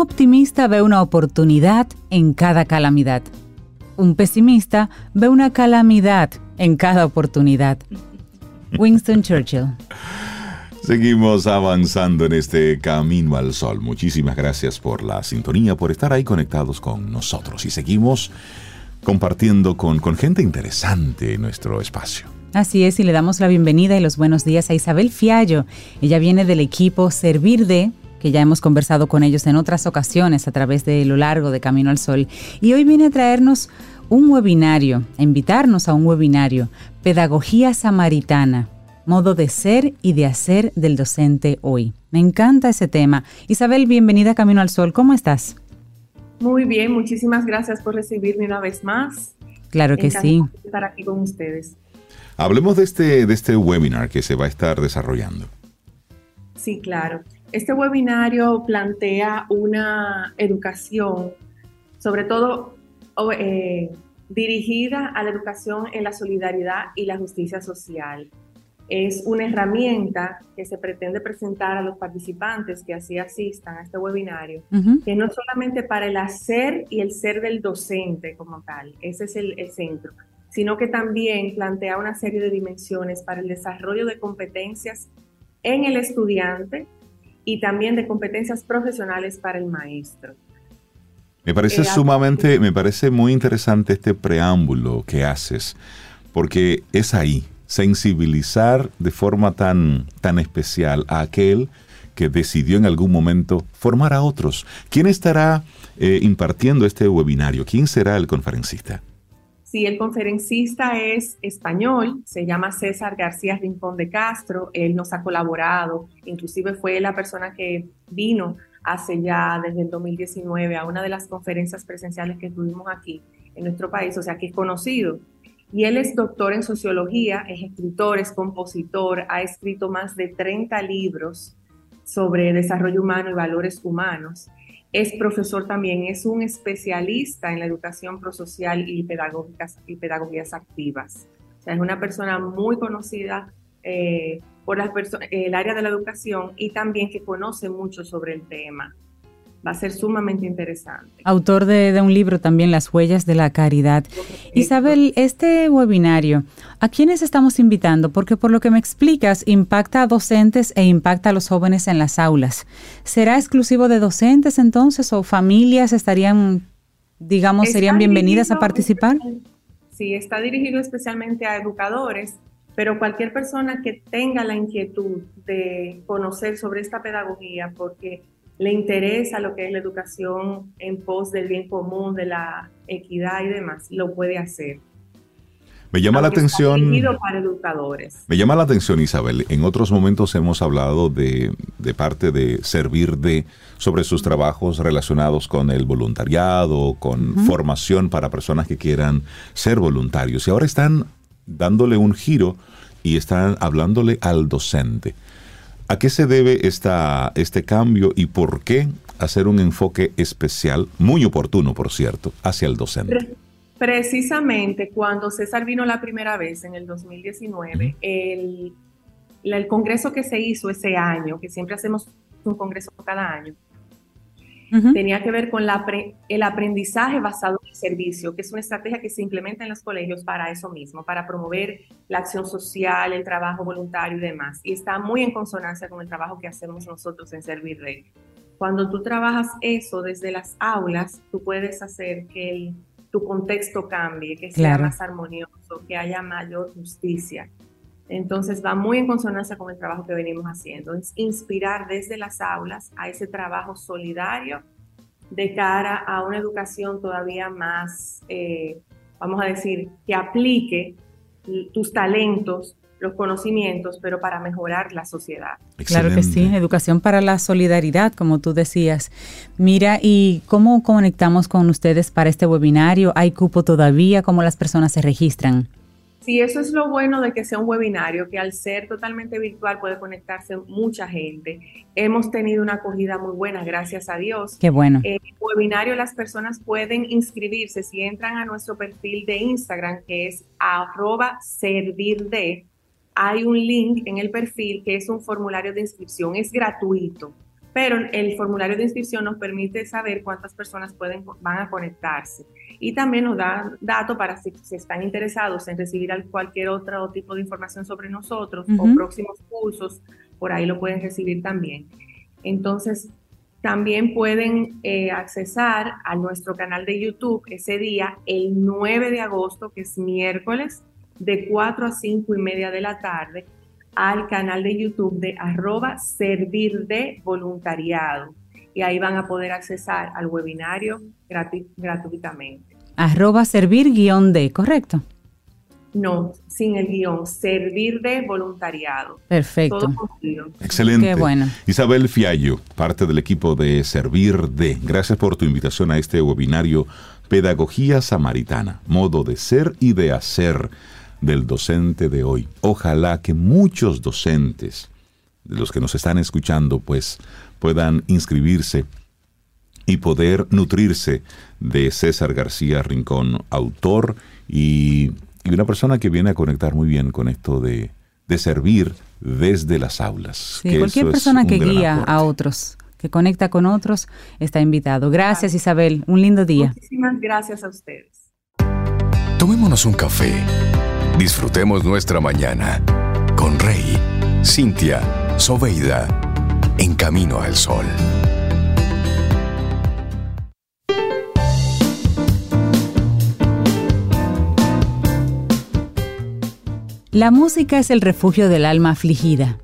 Optimista ve una oportunidad en cada calamidad. Un pesimista ve una calamidad en cada oportunidad. *laughs* Winston Churchill. Seguimos avanzando en este camino al sol. Muchísimas gracias por la sintonía, por estar ahí conectados con nosotros y seguimos compartiendo con, con gente interesante en nuestro espacio. Así es, y le damos la bienvenida y los buenos días a Isabel Fiallo. Ella viene del equipo Servir de que ya hemos conversado con ellos en otras ocasiones a través de lo largo de Camino al Sol. Y hoy viene a traernos un webinario, a invitarnos a un webinario, Pedagogía Samaritana, modo de ser y de hacer del docente hoy. Me encanta ese tema. Isabel, bienvenida a Camino al Sol, ¿cómo estás? Muy bien, muchísimas gracias por recibirme una vez más. Claro que sí. Estar aquí con ustedes. Hablemos de este, de este webinar que se va a estar desarrollando. Sí, claro. Este webinario plantea una educación, sobre todo eh, dirigida a la educación en la solidaridad y la justicia social. Es una herramienta que se pretende presentar a los participantes que así asistan a este webinario, que no solamente para el hacer y el ser del docente como tal, ese es el centro, sino que también plantea una serie de dimensiones para el desarrollo de competencias en el estudiante, y también de competencias profesionales para el maestro. Me parece eh, sumamente, me parece muy interesante este preámbulo que haces, porque es ahí, sensibilizar de forma tan, tan especial a aquel que decidió en algún momento formar a otros. ¿Quién estará eh, impartiendo este webinario? ¿Quién será el conferencista? Sí, el conferencista es español, se llama César García Rincón de Castro, él nos ha colaborado, inclusive fue la persona que vino hace ya desde el 2019 a una de las conferencias presenciales que tuvimos aquí en nuestro país, o sea que es conocido. Y él es doctor en sociología, es escritor, es compositor, ha escrito más de 30 libros sobre desarrollo humano y valores humanos es profesor también, es un especialista en la educación prosocial y pedagógicas y pedagogías activas. O sea, es una persona muy conocida eh, por las el área de la educación y también que conoce mucho sobre el tema va a ser sumamente interesante. Autor de, un libro también, Las huellas de la caridad. Isabel, este webinario, ¿a quiénes estamos invitando? Porque por lo que me explicas, impacta a docentes e impacta a los jóvenes en las aulas. ¿Será exclusivo de docentes entonces o familias estarían, digamos, serían bienvenidas a participar? Sí, está dirigido especialmente a educadores, pero cualquier persona que tenga la inquietud de conocer sobre esta pedagogía, porque le interesa lo que es la educación en pos del bien común, de la equidad y demás, lo puede hacer. Me llama la atención. Para educadores. Me llama la atención, Isabel. En otros momentos hemos hablado de, parte de servir de sobre sus trabajos relacionados con el voluntariado, con formación para personas que quieran ser voluntarios. Y ahora están dándole un giro y están hablándole al docente. ¿A qué se debe esta, este cambio y por qué hacer un enfoque especial, muy oportuno, por cierto, hacia el docente? Precisamente cuando César vino la primera vez, en el 2019, el, el congreso que se hizo ese año, que siempre hacemos un congreso cada año, tenía que ver con la el aprendizaje basado en el servicio, que es una estrategia que se implementa en los colegios para eso mismo, para promover la acción social, el trabajo voluntario y demás. Y está muy en consonancia con el trabajo que hacemos nosotros en Servir Rey. Cuando tú trabajas eso desde las aulas, tú puedes hacer que tu contexto cambie, que sea más armonioso, que haya mayor justicia. Entonces va muy en consonancia con el trabajo que venimos haciendo, es inspirar desde las aulas a ese trabajo solidario de cara a una educación todavía más, eh, vamos a decir, que aplique tus talentos, los conocimientos, pero para mejorar la sociedad. Claro que sí, educación para la solidaridad, como tú decías. Mira, ¿y cómo conectamos con ustedes para este webinario? ¿Hay cupo todavía? ¿Cómo las personas se registran? Sí, eso es lo bueno de que sea un webinario, que al ser totalmente virtual puede conectarse mucha gente. Hemos tenido una acogida muy buena, gracias a Dios. Qué bueno. En el webinario las personas pueden inscribirse si entran a nuestro perfil de Instagram, que es arroba servirde. Hay un link en el perfil que es un formulario de inscripción, es gratuito pero el formulario de inscripción nos permite saber cuántas personas pueden, van a conectarse y también nos da datos para si, están interesados en recibir cualquier otro tipo de información sobre nosotros o próximos cursos, por ahí lo pueden recibir también. Entonces, también pueden eh, accesar a nuestro canal de YouTube ese día, el 9 de agosto, que es miércoles, de 4 a 5 y media de la tarde al canal de YouTube de arroba servir de voluntariado y ahí van a poder accesar al webinario gratuitamente. Arroba servir guion de, ¿correcto? No, sin el guion, servir de voluntariado. Perfecto. Excelente. Qué bueno. Isabel Fiallo, parte del equipo de Servir de. Gracias por tu invitación a este webinario Pedagogía Samaritana, modo de ser y de hacer del docente de hoy. Ojalá que muchos docentes, de los que nos están escuchando, pues puedan inscribirse y poder nutrirse de César García Rincón, autor y, una persona que viene a conectar muy bien con esto de, servir desde las aulas. cualquier persona que guía a otros, que conecta con otros, está invitado. Gracias Isabel, un lindo día. Muchísimas gracias a ustedes. Tomémonos un café Disfrutemos nuestra mañana con Rey, Cintia, Soveida, en camino al sol. La música es el refugio del alma afligida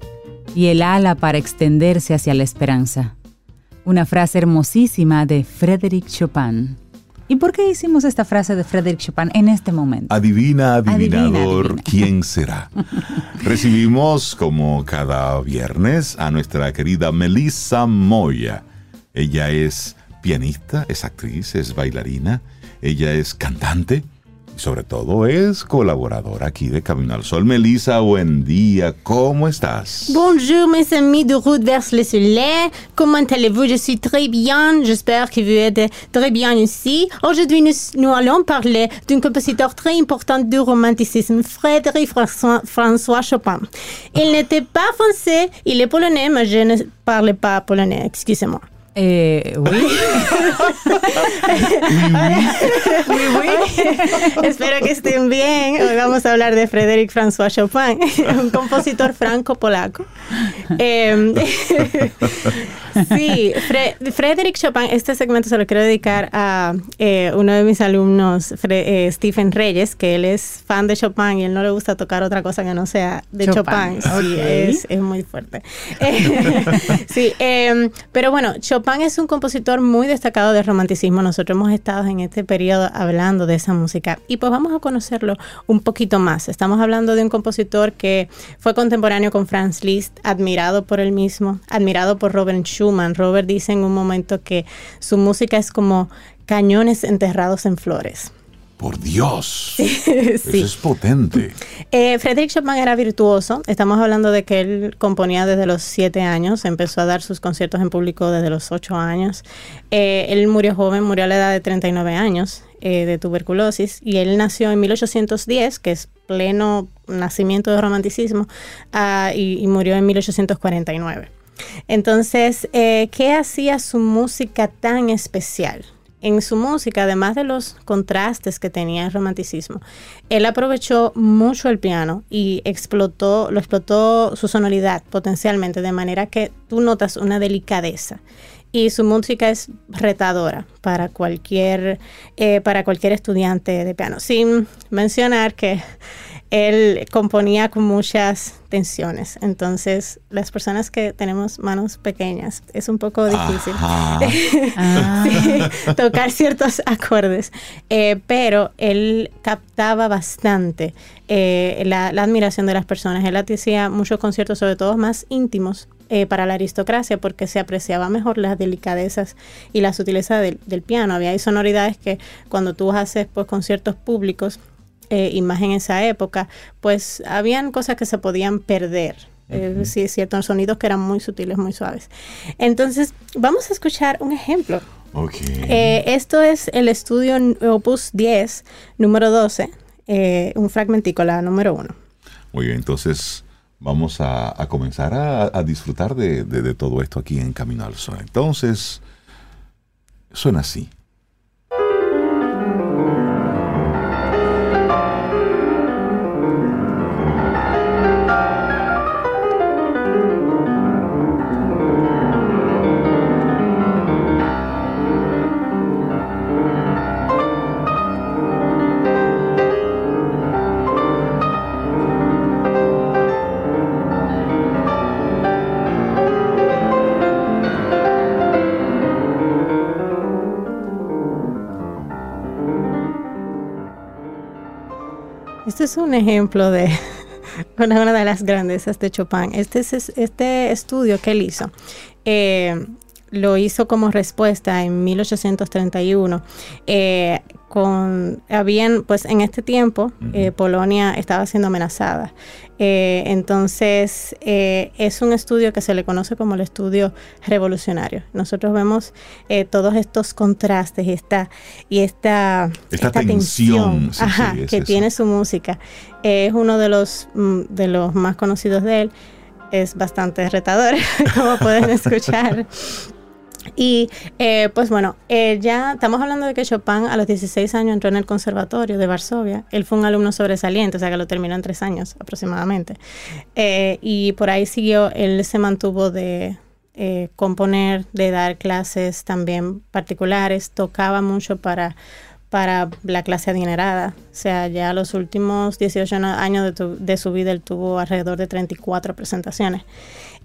y el ala para extenderse hacia la esperanza. Una frase hermosísima de Frédéric Chopin. ¿Y por qué hicimos esta frase de Frédéric Chopin en este momento? Adivina, adivinador, ¿quién será? *laughs* Recibimos, como cada viernes, a nuestra querida Melissa Moya. Ella es pianista, es actriz, es bailarina, ella es cantante sobre todo es colaboradora aquí de Camino al Sol. Melissa, buen día, ¿cómo estás? Bonjour mes amis de Route vers le Soleil, comment allez-vous? Je suis très bien, j'espère que vous êtes très bien aussi. Aujourd'hui, nous, allons parler d'un compositeur très important du romanticisme, Frédéric François, François Chopin. Il n'était pas français, il est polonais, mais je ne parle pas polonais, excusez-moi. Eh, oui. Espero que estén bien. Hoy vamos a hablar de Frédéric François Chopin, un compositor franco-polaco. Em, sí, Frédéric Chopin, este segmento se lo quiero dedicar a eh, uno de mis alumnos, eh, Stephen Reyes, que él es fan de Chopin y él no le gusta tocar otra cosa que no sea de Chopin. Sí, es, es, muy fuerte. *laughs* sí, em, pero bueno, Chopin Chopin es un compositor muy destacado del romanticismo. Nosotros hemos estado en este periodo hablando de esa música y pues vamos a conocerlo un poquito más. Estamos hablando de un compositor que fue contemporáneo con Franz Liszt, admirado por él mismo, admirado por Robert Schumann. Robert dice en un momento que su música es como cañones enterrados en flores. Por Dios. *laughs* Eso es potente. *laughs* Eh, Frédéric Chopin era virtuoso. Estamos hablando de que él componía desde los siete años. Empezó a dar sus conciertos en público desde los ocho años. Eh, él murió joven, murió a la edad de 39 años eh, de tuberculosis. Y él nació en 1810, que es pleno nacimiento del romanticismo, ah, y, y, murió en 1849. Entonces, ¿qué hacía su música tan especial? En su música, además de los contrastes que tenía el romanticismo, él aprovechó mucho el piano y explotó, lo explotó su sonoridad potencialmente, de manera que tú notas una delicadeza. Y su música es retadora para cualquier, eh, para cualquier estudiante de piano. Sin mencionar que él componía con muchas tensiones. Entonces, las personas que tenemos manos pequeñas es un poco difícil *laughs* tocar ciertos acordes. Eh, pero él captaba bastante eh, la, admiración de las personas. Él hacía muchos conciertos, sobre todo más íntimos, eh, para la aristocracia porque se apreciaba mejor las delicadezas y la sutileza del, del piano. Había sonoridades que cuando tú haces pues, conciertos públicos eh, y más en esa época, pues habían cosas que se podían perder. ciertos sonidos que eran muy sutiles, muy suaves. Entonces, vamos a escuchar un ejemplo. Eh, esto es el estudio Opus 10, número 12, eh, un fragmentico, la número 1. Muy bien, entonces vamos a, comenzar a, disfrutar de todo esto aquí en Camino al Sol. Entonces, suena así. Ejemplo de *laughs* una, de las grandezas de Chopin. Este, es, este estudio que él hizo eh, lo hizo como respuesta en 1831 eh, con habían pues en este tiempo eh, Polonia estaba siendo amenazada. Eh, entonces es un estudio que se le conoce como el estudio revolucionario. Nosotros vemos todos estos contrastes y esta y esta, esta, tensión, que tiene su música. Es uno de los mm, de los más conocidos de él. Es bastante retador, *laughs* como pueden escuchar. *laughs* Y eh, pues bueno, eh, ya estamos hablando de que Chopin a los 16 años entró en el conservatorio de Varsovia. Él fue un alumno sobresaliente, o sea que lo terminó en tres años aproximadamente. Eh, y por ahí siguió, él se mantuvo de componer, de dar clases también particulares, tocaba mucho para, para la clase adinerada. O sea, ya los últimos 18 años de, de su vida él tuvo alrededor de 34 presentaciones.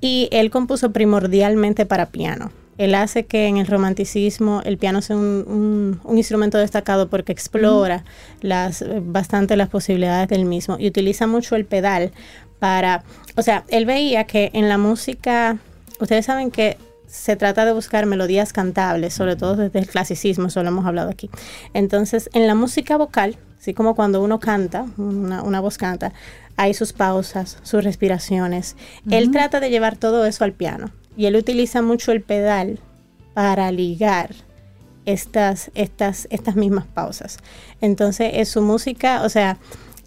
Y él compuso primordialmente para piano Él hace que en el romanticismo el piano sea un, instrumento destacado porque explora las, bastante las posibilidades del mismo y utiliza mucho el pedal para, o sea, él veía que en la música, ustedes saben que se trata de buscar melodías cantables, sobre todo desde el clasicismo, eso lo hemos hablado aquí. Entonces, en la música vocal, así como cuando uno canta, una, voz canta, hay sus pausas, sus respiraciones. Él trata de llevar todo eso al piano y él utiliza mucho el pedal para ligar estas, estas, estas mismas pausas. Entonces, es su música, o sea,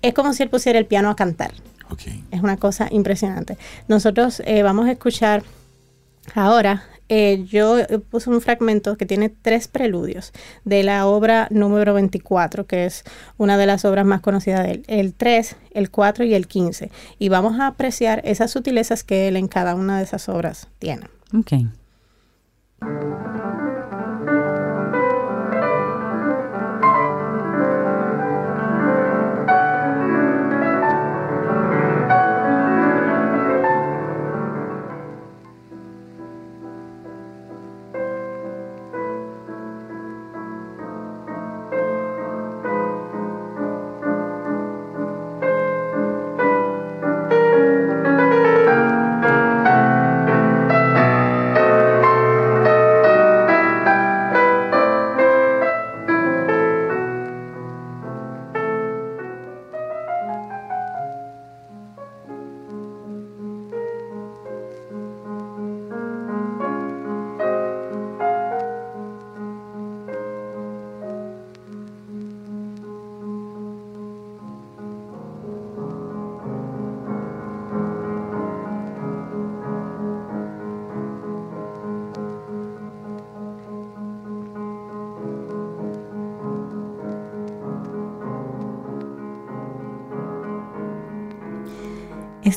es como si él pusiera el piano a cantar. Es una cosa impresionante. Nosotros eh, vamos a escuchar ahora eh, yo puse un fragmento que tiene tres preludios de la obra número 24, que es una de las obras más conocidas de él. El 3, el 4 y el 15. Y vamos a apreciar esas sutilezas que él en cada una de esas obras tiene. Ok.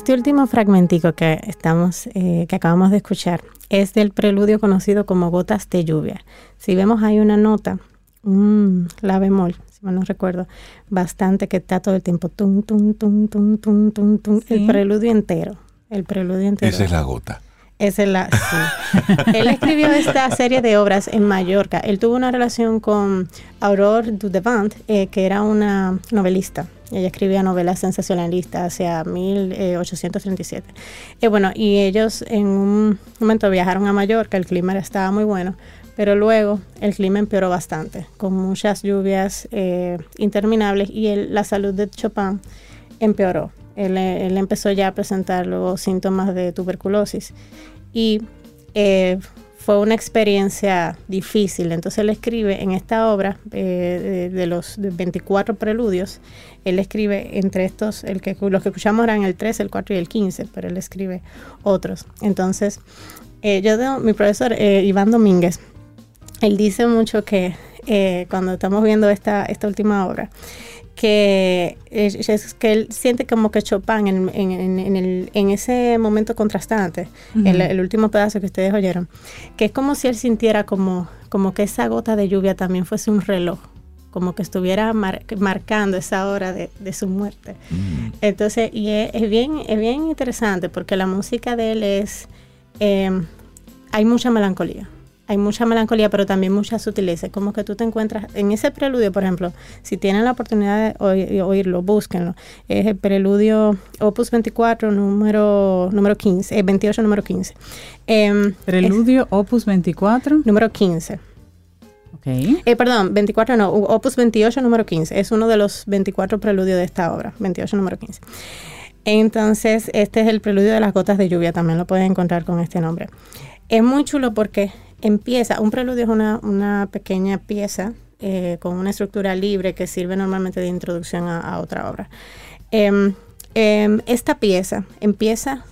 Este último fragmentico que estamos, eh, que acabamos de escuchar, es del preludio conocido como Gotas de lluvia. Si vemos hay una nota, un la bemol, si mal no recuerdo, bastante que está todo el tiempo tum tum tum tum tum tum tum, el preludio entero, el preludio entero. Esa es la gota. Esa es la, *laughs* Él escribió esta serie de obras en Mallorca. Él tuvo una relación con Aurore Dudevant, eh, que era una novelista ella escribía novelas sensacionalistas hacia 1837. Y bueno, y ellos en un momento viajaron a Mallorca, el clima estaba muy bueno, pero luego el clima empeoró bastante, con muchas lluvias eh, interminables y la salud de Chopin empeoró. Él, él, empezó ya a presentar luego síntomas de tuberculosis y eh, fue una experiencia difícil. Entonces él escribe en esta obra eh, de, los 24 preludios, él escribe entre estos, el que, los que escuchamos eran el 3, el 4 y el 15, pero él escribe otros. Entonces, eh, yo tengo, mi profesor eh, Iván Domínguez, él dice mucho que cuando estamos viendo esta, esta última obra, que es, que él siente como que Chopin en, en, el, en ese momento contrastante, el, último pedazo que ustedes oyeron, que es como si él sintiera como, como que esa gota de lluvia también fuese un reloj, como que estuviera marcando esa hora de, su muerte. Mm. Entonces, y es, bien, es bien interesante porque la música de él es, eh, hay mucha melancolía hay mucha melancolía, pero también mucha sutileza. Como que tú te encuentras en ese preludio, por ejemplo, si tienen la oportunidad de oírlo, búsquenlo. Es el preludio Opus 24, número, número 15, 28, número 15. Em, preludio Opus 24. Número 15. Okay. Eh, perdón, 24 no, Opus 28, número 15. Es uno de los 24 preludios de esta obra, 28, número 15. Entonces, este es el preludio de las gotas de lluvia, también lo pueden encontrar con este nombre. Es muy chulo porque empieza, un preludio es una, pequeña pieza eh, con una estructura libre que sirve normalmente de introducción a, otra obra. Em, em, esta pieza empieza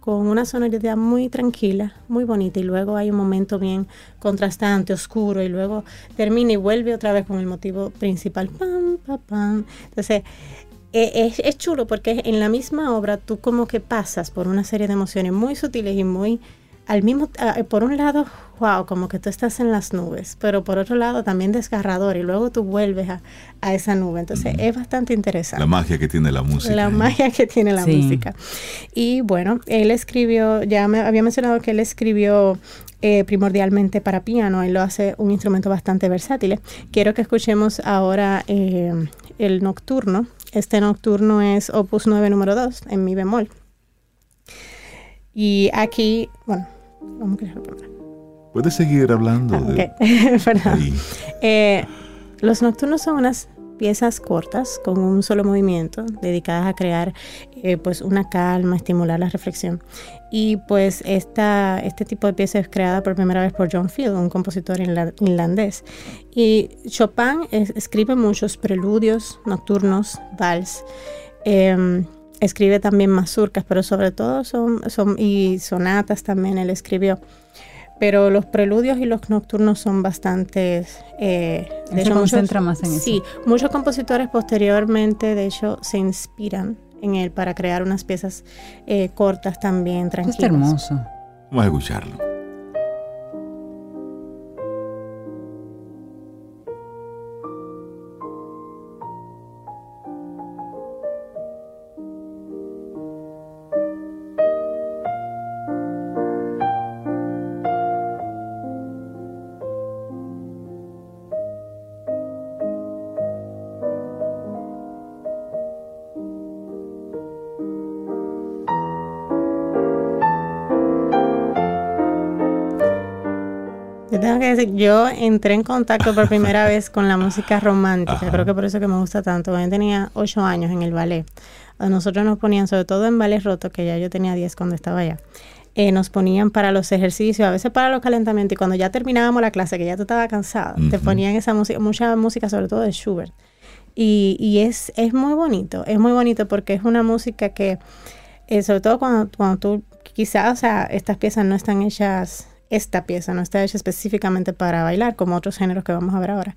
con una sonoridad muy tranquila, muy bonita, y luego hay un momento bien contrastante, oscuro, y luego termina y vuelve otra vez con el motivo principal. Pam, pam. Entonces, e, es, chulo porque en la misma obra tú como que pasas por una serie de emociones muy sutiles y muy al mismo, por un lado, wow, como que tú estás en las nubes, pero por otro lado también desgarrador y luego tú vuelves a, a esa nube. Entonces es bastante interesante. La magia que tiene la música. La magia que tiene la música. Y bueno, él escribió, ya me había mencionado que él escribió eh, primordialmente para piano, él lo hace un instrumento bastante versátil. Quiero que escuchemos ahora eh, el nocturno. Este nocturno es opus 9 número 2 en mi bemol. Y aquí, bueno, vamos a dejarlo primero. Puedes seguir hablando. Ah, *laughs* eh, los nocturnos son unas piezas cortas con un solo movimiento dedicadas a crear eh, pues una calma, estimular la reflexión. Y pues esta, este tipo de pieza es creada por primera vez por John Field, un compositor irlandés. Y Chopin escribe muchos preludios, nocturnos, vals. Em, escribe también mazurcas, pero sobre todo son, son y sonatas también él escribió pero los preludios y los nocturnos son bastante... Eh, de hecho, concentra más en eso. Sí, muchos compositores posteriormente, de hecho, se inspiran en él para crear unas piezas eh, cortas también, tranquilas. Es hermoso. Vamos a escucharlo. Decir, yo entré en contacto por primera *laughs* vez con la música romántica, creo que por eso que me gusta tanto. Yo tenía ocho años en el ballet, a nosotros nos ponían, sobre todo en ballet roto, que ya yo tenía diez cuando estaba allá, eh, nos ponían para los ejercicios, a veces para los calentamientos, y cuando ya terminábamos la clase, que ya tú estabas cansado, te ponían esa música, mucha música, sobre todo de Schubert. Y, y es, es muy bonito, es muy bonito porque es una música que, eh, sobre todo cuando, cuando tú, quizás, o sea, estas piezas no están hechas esta pieza no está hecha específicamente para bailar, como otros géneros que vamos a ver ahora.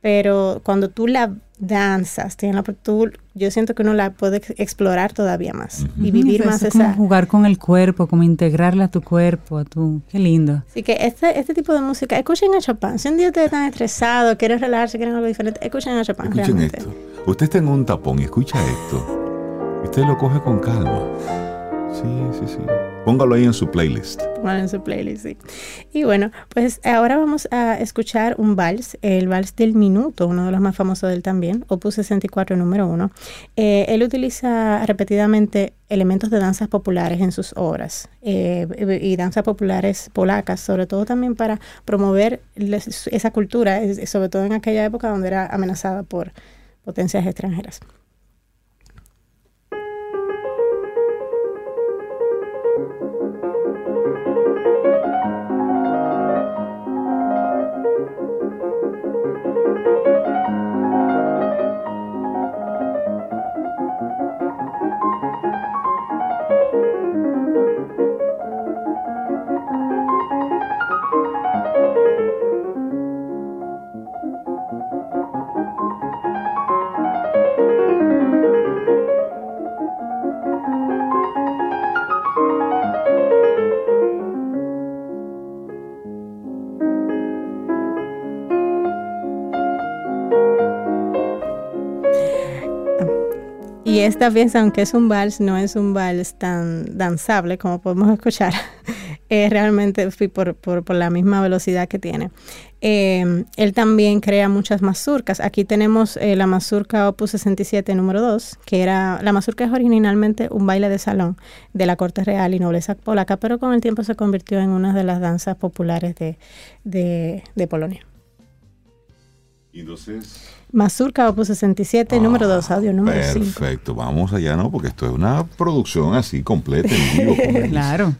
Pero cuando tú la danzas, la, tú, yo siento que uno la puede explorar todavía más y vivir más esa... jugar con el cuerpo, como integrarla a tu cuerpo, a tu... Qué lindo. Así que este, este tipo de música, escuchen a Chopin. Si un día ustedes están estresados, quieren relajarse, quieren algo diferente, escuchen a Chopin. Escuchen esto. Usted está en un tapón y escucha esto. Usted lo coge con calma. Sí, sí, sí. Póngalo ahí en su playlist. Póngalo en su playlist, sí. Y bueno, pues ahora vamos a escuchar un vals, el vals del minuto, uno de los más famosos de él también, opus 64 número 1. Eh, él utiliza repetidamente elementos de danzas populares en sus obras eh, y danzas populares polacas, sobre todo también para promover esa cultura, sobre todo en aquella época donde era amenazada por potencias extranjeras. Esta pieza, aunque es un vals, no es un vals tan danzable como podemos escuchar. es *laughs* realmente por, por, la misma velocidad que tiene. Em, él también crea muchas mazurcas. Aquí tenemos eh, la mazurca Opus 67 número 2, que era, la mazurca es originalmente un baile de salón de la corte real y nobleza polaca, pero con el tiempo se convirtió en una de las danzas populares de, de, de Polonia. Y entonces... Mazurka Opus 67, número 2, audio número 5. Perfecto, vamos allá, ¿no? Porque esto es una producción así completa en vivo. *laughs* claro.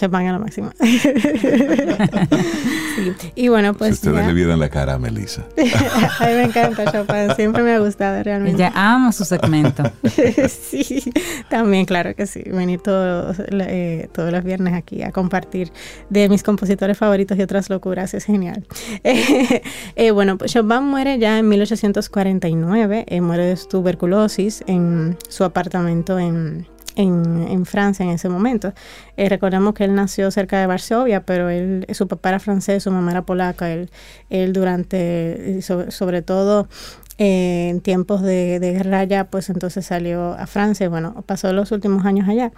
Chopin es lo máximo. Y bueno, pues. Si ustedes le vieran la cara a Melissa. *laughs* a mí me encanta Chopin, siempre me ha gustado realmente. Ella ama su segmento. *laughs* sí, también, claro que sí. Venir todos, eh, todos los viernes aquí a compartir de mis compositores favoritos y otras locuras es genial. *laughs* Eh, bueno, pues Chopin muere ya en 1849, eh, muere de tuberculosis en su apartamento en, en, Francia en ese momento. Eh, recordemos que él nació cerca de Varsovia, pero él, su papá era francés, su mamá era polaca. Él, él durante, sobre, todo eh, en tiempos de, guerra pues entonces salió a Francia bueno, pasó los últimos años allá.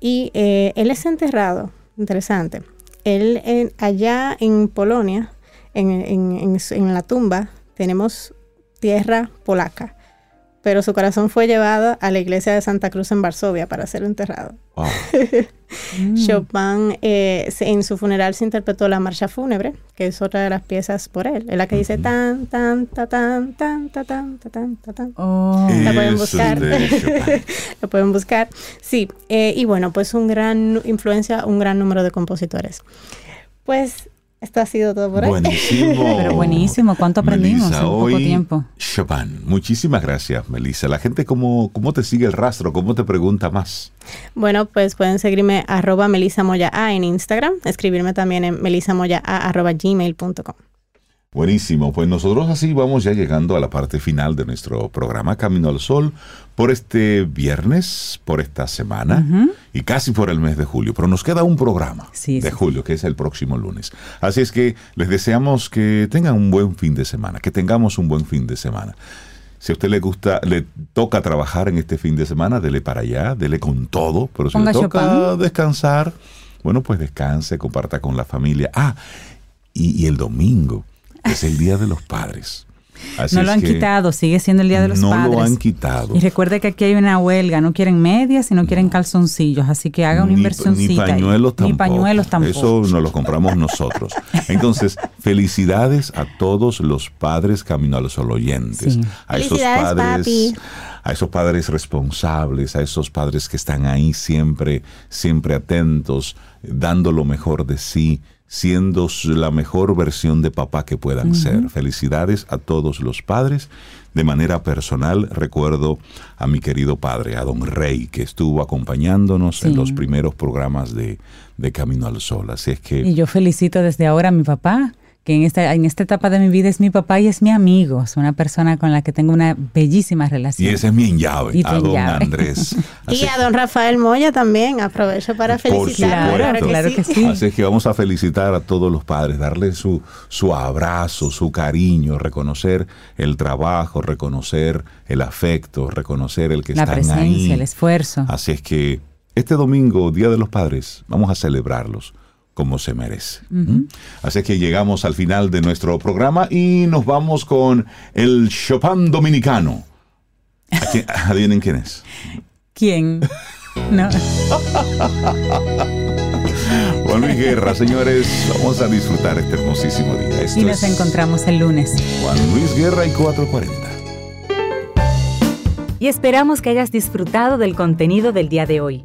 Y eh, él es enterrado, interesante. Él allá en Polonia, en, en, en la tumba, tenemos tierra polaca pero su corazón fue llevado a la iglesia de Santa Cruz en Varsovia para ser enterrado. *laughs* Chopin eh, en su funeral se interpretó la marcha fúnebre, que es otra de las piezas por él, es la que dice tan tan ta tan tan ta tan ta tan ta tan. Oh. La pueden buscar. *laughs* la pueden buscar. Sí, eh, y bueno, pues un gran influencia, un gran número de compositores. Pues esto ha sido todo por hoy. Buenísimo. *laughs* Pero buenísimo, ¿cuánto aprendimos en poco tiempo? Chopin, muchísimas gracias, Melissa. La gente, ¿cómo, ¿cómo te sigue el rastro? ¿Cómo te pregunta más? Bueno, pues pueden seguirme arroba Melissa Moya A en Instagram, escribirme también en melisamoyaa arroba gmail.com. Buenísimo, pues nosotros así vamos ya llegando a la parte final de nuestro programa Camino al Sol por este viernes, por esta semana y casi por el mes de julio. Pero nos queda un programa de julio, que es el próximo lunes. Así es que les deseamos que tengan un buen fin de semana, que tengamos un buen fin de semana. Si a usted le gusta, le toca trabajar en este fin de semana, dele para allá, dele con todo. Pero si le toca descansar, bueno, pues descanse, comparta con la familia. Ah, y el domingo es el Día de los Padres. no lo han quitado, sigue siendo el Día de los Padres. No lo han quitado. Y recuerde que aquí hay una huelga, no quieren medias y no quieren calzoncillos, así que haga una inversión. Ni pañuelos tampoco. Ni pañuelos tampoco. Eso nos lo compramos nosotros. *laughs* Entonces, felicidades a todos los padres camino a los oyentes. A esos padres. A esos padres responsables, a esos padres que están ahí siempre, siempre atentos, dando lo mejor de sí siendo la mejor versión de papá que puedan ser. Felicidades a todos los padres. De manera personal, recuerdo a mi querido padre, a don Rey, que estuvo acompañándonos en los primeros programas de, de Camino al Sol. Así es que... Y yo felicito desde ahora a mi papá, que en esta, en esta etapa de mi vida es mi papá y es mi amigo, es una persona con la que tengo una bellísima relación. Y ese es mi llave, a don Andrés. *laughs* y a don Rafael Moya también, aprovecho para felicitar. Claro, que, sí. Así es que vamos a felicitar a todos los padres, darle su, su abrazo, su cariño, reconocer el trabajo, reconocer el afecto, reconocer el que la están presencia, el esfuerzo. Así es que este domingo, Día de los Padres, vamos a celebrarlos como se merece. Así que llegamos al final de nuestro programa y nos vamos con el Chopin dominicano. *laughs* ¿Adivinen quién es? ¿Quién? No. Juan Luis Guerra, señores, vamos a disfrutar este hermosísimo día. y nos encontramos el lunes. Juan Luis Guerra y 440. Y esperamos que hayas disfrutado del contenido del día de hoy.